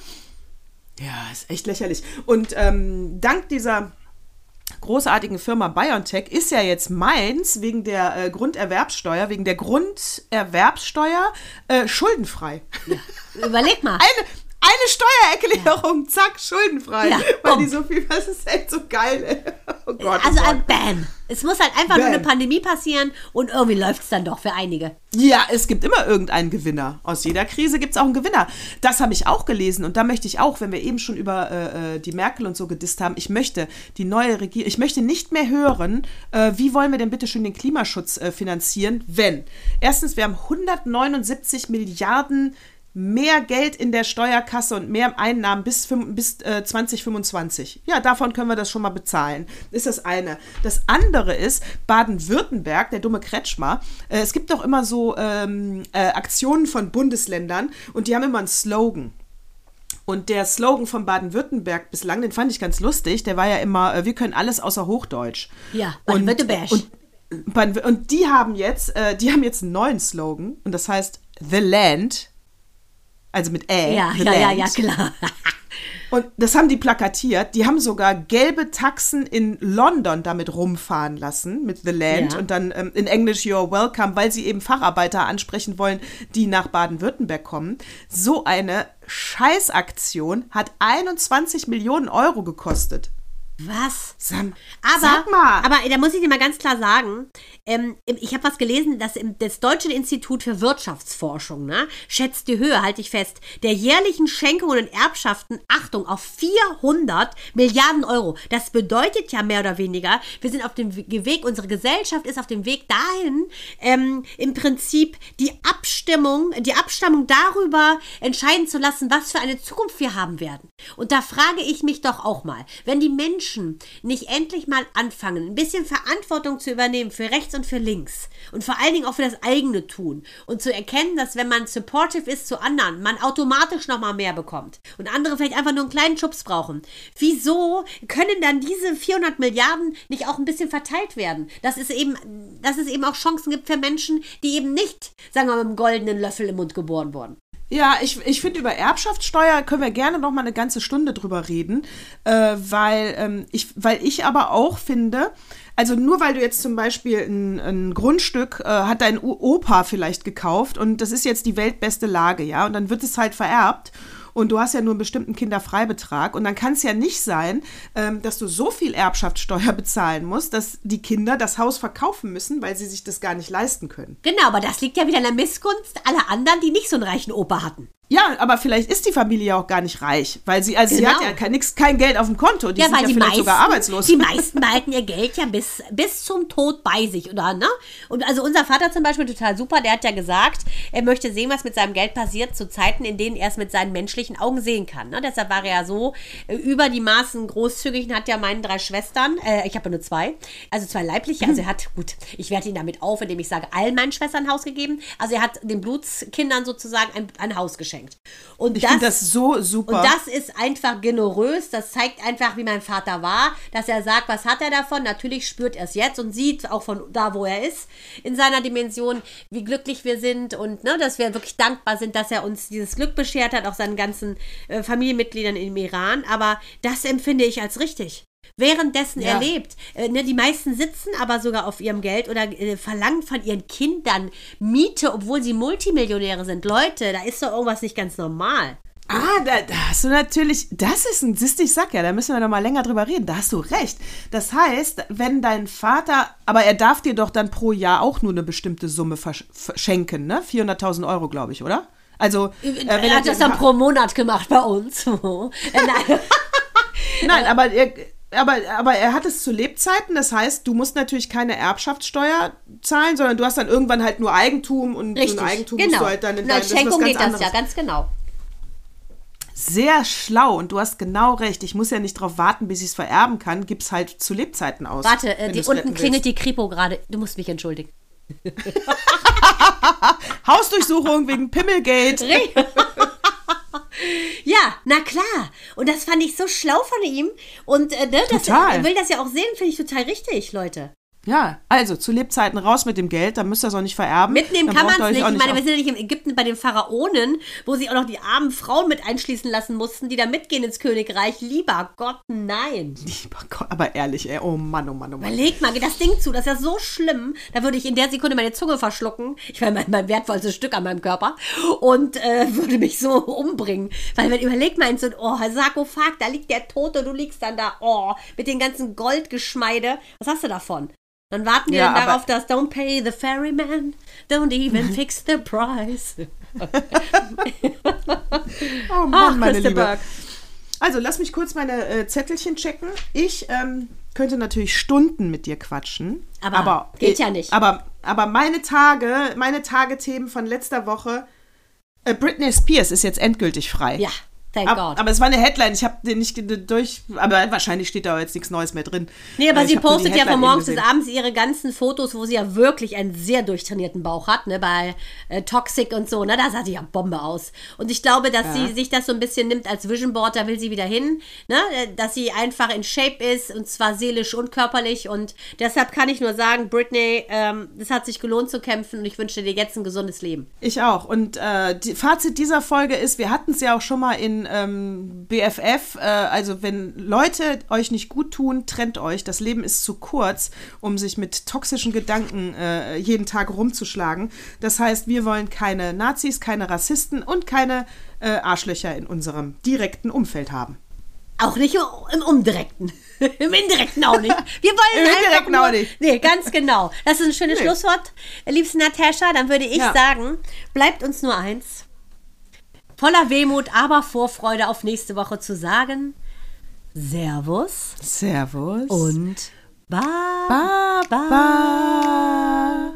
[SPEAKER 3] Ja, ist echt lächerlich. Und ähm, dank dieser großartigen Firma BioNTech ist ja jetzt Mainz wegen der äh, Grunderwerbssteuer, wegen der Grunderwerbssteuer äh, schuldenfrei.
[SPEAKER 1] Überleg mal.
[SPEAKER 3] Eine Steuererklärung, zack, schuldenfrei.
[SPEAKER 1] Ja,
[SPEAKER 3] weil die so viel, das ist echt so geil. [LAUGHS] Oh Gott.
[SPEAKER 1] Also
[SPEAKER 3] oh
[SPEAKER 1] ein
[SPEAKER 3] Gott.
[SPEAKER 1] Bam. Es muss halt einfach nur eine
[SPEAKER 3] Bam.
[SPEAKER 1] Pandemie passieren und irgendwie läuft es dann doch für einige.
[SPEAKER 3] Ja, es gibt immer irgendeinen Gewinner. Aus jeder Krise gibt es auch einen Gewinner. Das habe ich auch gelesen und da möchte ich auch, wenn wir eben schon über äh, äh, die Merkel und so gedisst haben, ich möchte die neue Regierung, ich möchte nicht mehr hören, äh, wie wollen wir denn bitte schön den Klimaschutz äh, finanzieren, wenn erstens wir haben 179 Milliarden mehr Geld in der Steuerkasse und mehr Einnahmen bis, bis äh, 2025. Ja, davon können wir das schon mal bezahlen. Ist das eine. Das andere ist Baden-Württemberg, der dumme Kretschmer. Äh, es gibt doch immer so ähm, äh, Aktionen von Bundesländern und die haben immer einen Slogan. Und der Slogan von Baden-Württemberg bislang, den fand ich ganz lustig. Der war ja immer, äh, wir können alles außer Hochdeutsch.
[SPEAKER 1] Ja,
[SPEAKER 3] und,
[SPEAKER 1] Baden-Württemberg.
[SPEAKER 3] und, Baden- und die haben jetzt, äh, die haben jetzt einen neuen Slogan und das heißt The Land. Also mit Ä.
[SPEAKER 1] Ja, ja, ja, ja, klar.
[SPEAKER 3] Und das haben die plakatiert. Die haben sogar gelbe Taxen in London damit rumfahren lassen, mit The Land.
[SPEAKER 1] Ja.
[SPEAKER 3] Und dann ähm, in Englisch You're Welcome, weil sie eben Facharbeiter ansprechen wollen, die nach Baden-Württemberg kommen. So eine Scheißaktion hat 21 Millionen Euro gekostet.
[SPEAKER 1] Was?
[SPEAKER 3] Sam,
[SPEAKER 1] Aber,
[SPEAKER 3] sag mal.
[SPEAKER 1] aber da muss ich dir mal ganz klar sagen, ähm, ich habe was gelesen, dass im, das Deutsche Institut für Wirtschaftsforschung ne, schätzt die Höhe, halte ich fest, der jährlichen Schenkungen und Erbschaften, Achtung, auf 400 Milliarden Euro. Das bedeutet ja mehr oder weniger, wir sind auf dem We- Weg, unsere Gesellschaft ist auf dem Weg dahin, ähm, im Prinzip die Abstimmung, die Abstammung darüber entscheiden zu lassen, was für eine Zukunft wir haben werden. Und da frage ich mich doch auch mal, wenn die Menschen nicht endlich mal anfangen, ein bisschen Verantwortung zu übernehmen für rechts und für links und vor allen Dingen auch für das eigene tun und zu erkennen, dass wenn man supportive ist zu anderen, man automatisch noch mal mehr bekommt und andere vielleicht einfach nur einen kleinen Schubs brauchen. Wieso können dann diese 400 Milliarden nicht auch ein bisschen verteilt werden? Dass es eben, dass es eben auch Chancen gibt für Menschen, die eben nicht, sagen wir mal, mit einem goldenen Löffel im Mund geboren wurden.
[SPEAKER 3] Ja, ich, ich finde, über Erbschaftssteuer können wir gerne noch mal eine ganze Stunde drüber reden, äh, weil, ähm, ich, weil ich aber auch finde, also nur weil du jetzt zum Beispiel ein, ein Grundstück äh, hat dein Opa vielleicht gekauft und das ist jetzt die weltbeste Lage, ja, und dann wird es halt vererbt und du hast ja nur einen bestimmten Kinderfreibetrag und dann kann es ja nicht sein, ähm, dass du so viel Erbschaftssteuer [LAUGHS] bezahlen musst, dass die Kinder das Haus verkaufen müssen, weil sie sich das gar nicht leisten können.
[SPEAKER 1] Genau, aber das liegt ja wieder in der Missgunst aller anderen, die nicht so einen reichen Opa hatten.
[SPEAKER 3] Ja, aber vielleicht ist die Familie ja auch gar nicht reich, weil sie, also sie
[SPEAKER 1] Genau.
[SPEAKER 3] hat ja kein, nix, kein Geld auf dem Konto, die
[SPEAKER 1] ja,
[SPEAKER 3] sind ja
[SPEAKER 1] die
[SPEAKER 3] vielleicht
[SPEAKER 1] meisten,
[SPEAKER 3] sogar arbeitslos.
[SPEAKER 1] die meisten behalten ihr Geld ja bis, bis zum Tod bei sich, oder? Ne? Und also unser Vater zum Beispiel total super, der hat ja gesagt, er möchte sehen, was mit seinem Geld passiert zu Zeiten, in denen er es mit seinen menschlichen Augen sehen kann. Ne? Deshalb war er ja so äh, über die Maßen großzügig und hat ja meinen drei Schwestern, äh, ich habe ja nur zwei, also zwei leibliche, also er hat, gut, ich werte ihn damit auf, indem ich sage, allen meinen Schwestern ein Haus gegeben. Also er hat den Blutskindern sozusagen ein, ein Haus geschenkt. Und
[SPEAKER 3] ich finde das so super.
[SPEAKER 1] und das ist einfach generös. Das zeigt einfach, wie mein Vater war, dass er sagt, was hat er davon? Natürlich spürt er es jetzt und sieht auch von da, wo er ist, in seiner Dimension, wie glücklich wir sind und ne, dass wir wirklich dankbar sind, dass er uns dieses Glück beschert hat, auch seinen ganzen äh, Familienmitgliedern im Iran. Aber das empfinde ich als richtig. Währenddessen
[SPEAKER 3] Ja.
[SPEAKER 1] er lebt. Äh, ne, die meisten sitzen aber sogar auf ihrem Geld oder äh, verlangen von ihren Kindern Miete, obwohl sie Multimillionäre sind. Leute, da ist doch irgendwas nicht ganz normal.
[SPEAKER 3] Ah, da, da hast du natürlich, das ist ein, sag ja, da müssen wir noch mal länger drüber reden, da hast du recht. Das heißt, wenn dein Vater, aber er darf dir doch dann pro Jahr auch nur eine bestimmte Summe versch- verschenken, ne? 400.000 Euro, glaube ich, oder? Also, äh, wenn
[SPEAKER 1] er hat
[SPEAKER 3] dir-
[SPEAKER 1] das dann pro Monat gemacht bei uns. [LAUGHS] Äh, Nein. [LAUGHS]
[SPEAKER 3] Nein, aber er, aber, aber er hat es zu Lebzeiten, das heißt, du musst natürlich keine Erbschaftssteuer zahlen, sondern du hast dann irgendwann halt nur Eigentum und so
[SPEAKER 1] Richtig,
[SPEAKER 3] ein Eigentum musst
[SPEAKER 1] genau.
[SPEAKER 3] du halt dann in
[SPEAKER 1] Und
[SPEAKER 3] dein,
[SPEAKER 1] als
[SPEAKER 3] das
[SPEAKER 1] Schenkung
[SPEAKER 3] ganz
[SPEAKER 1] geht das
[SPEAKER 3] anderes.
[SPEAKER 1] ja, ganz genau.
[SPEAKER 3] Sehr schlau und du hast genau recht. Ich muss ja nicht darauf warten, bis ich es vererben kann. Gib's halt zu Lebzeiten aus.
[SPEAKER 1] Warte, äh, die, unten klingelt
[SPEAKER 3] willst.
[SPEAKER 1] die Kripo gerade. Du musst mich entschuldigen. [LAUGHS]
[SPEAKER 3] Hausdurchsuchung wegen Pimmelgate. [LAUGHS]
[SPEAKER 1] Ja, na klar. Und das fand ich so schlau von ihm. Und äh, ne, das, er will das ja auch sehen, finde ich total richtig, Leute.
[SPEAKER 3] Ja, also zu Lebzeiten raus mit dem Geld, dann müsst ihr es auch nicht vererben.
[SPEAKER 1] Mitnehmen
[SPEAKER 3] Dann
[SPEAKER 1] kann man es nicht. Ich meine, wir sind ja nicht in Ägypten bei den Pharaonen, wo sie auch noch die armen Frauen mit einschließen lassen mussten, die da mitgehen ins Königreich. Lieber Gott, nein.
[SPEAKER 3] Lieber Gott, aber ehrlich, ey, oh Mann, oh Mann, oh Mann.
[SPEAKER 1] Überleg mal, geht das Ding zu, das ist ja so schlimm. Da würde ich in der Sekunde meine Zunge verschlucken. Ich meine, mein, mein wertvollstes Stück an meinem Körper. Und äh, würde mich so [LAUGHS] umbringen. Weil, wenn, überleg mal in so ein oh, Sarkophag, da liegt der Tote, du liegst dann da, oh, mit den ganzen Goldgeschmeide. Was hast du davon? Dann warten die
[SPEAKER 3] Ja,
[SPEAKER 1] dann
[SPEAKER 3] aber-
[SPEAKER 1] darauf, dass Don't pay the ferryman, don't even fix the price. [LAUGHS] [LAUGHS]
[SPEAKER 3] Oh Mann,
[SPEAKER 1] Ach,
[SPEAKER 3] meine Liebe. Also, lass mich kurz meine äh, Zettelchen checken. Ich ähm, könnte natürlich Stunden mit dir quatschen.
[SPEAKER 1] Aber geht ja nicht.
[SPEAKER 3] Aber, aber meine Tage, meine Tagethemen von letzter Woche. Äh, Britney Spears ist jetzt endgültig frei.
[SPEAKER 1] Ja, thank
[SPEAKER 3] Ab,
[SPEAKER 1] God.
[SPEAKER 3] aber es war eine Headline, ich habe den nicht durch, aber wahrscheinlich steht da jetzt nichts Neues mehr drin.
[SPEAKER 1] Nee, aber sie postet ja von morgens bis abends ihre ganzen Fotos, wo sie ja wirklich einen sehr durchtrainierten Bauch hat, ne, bei äh, Toxic und so, ne, da sah sie ja Bombe aus. Und ich glaube, dass sie sich das so ein bisschen nimmt als Vision Board, da will sie wieder hin, ne, dass sie einfach in Shape ist und zwar seelisch und körperlich und deshalb kann ich nur sagen, Britney, ähm, es hat sich gelohnt zu kämpfen und ich wünsche dir jetzt ein gesundes Leben.
[SPEAKER 3] Ich auch. Und äh, die Fazit dieser Folge ist, wir hatten es ja auch schon mal in ähm, BFF, äh, also wenn Leute euch nicht gut tun, trennt euch. Das Leben ist zu kurz, um sich mit toxischen Gedanken äh, jeden Tag rumzuschlagen. Das heißt, wir wollen keine Nazis, keine Rassisten und keine äh, Arschlöcher in unserem direkten Umfeld haben.
[SPEAKER 1] Auch nicht im Umdirekten. [LAUGHS] Im Indirekten auch nicht. Wir wollen
[SPEAKER 3] Im
[SPEAKER 1] einfach
[SPEAKER 3] Indirekten
[SPEAKER 1] nur,
[SPEAKER 3] auch nicht.
[SPEAKER 1] Nee, ganz genau. Das ist ein schönes
[SPEAKER 3] Nee.
[SPEAKER 1] Schlusswort. Liebste Natascha, dann würde ich
[SPEAKER 3] Ja.
[SPEAKER 1] sagen, bleibt uns nur eins. Voller Wehmut, aber Vorfreude auf nächste Woche zu sagen. Servus
[SPEAKER 3] Servus.
[SPEAKER 1] und Bye.
[SPEAKER 3] Baba.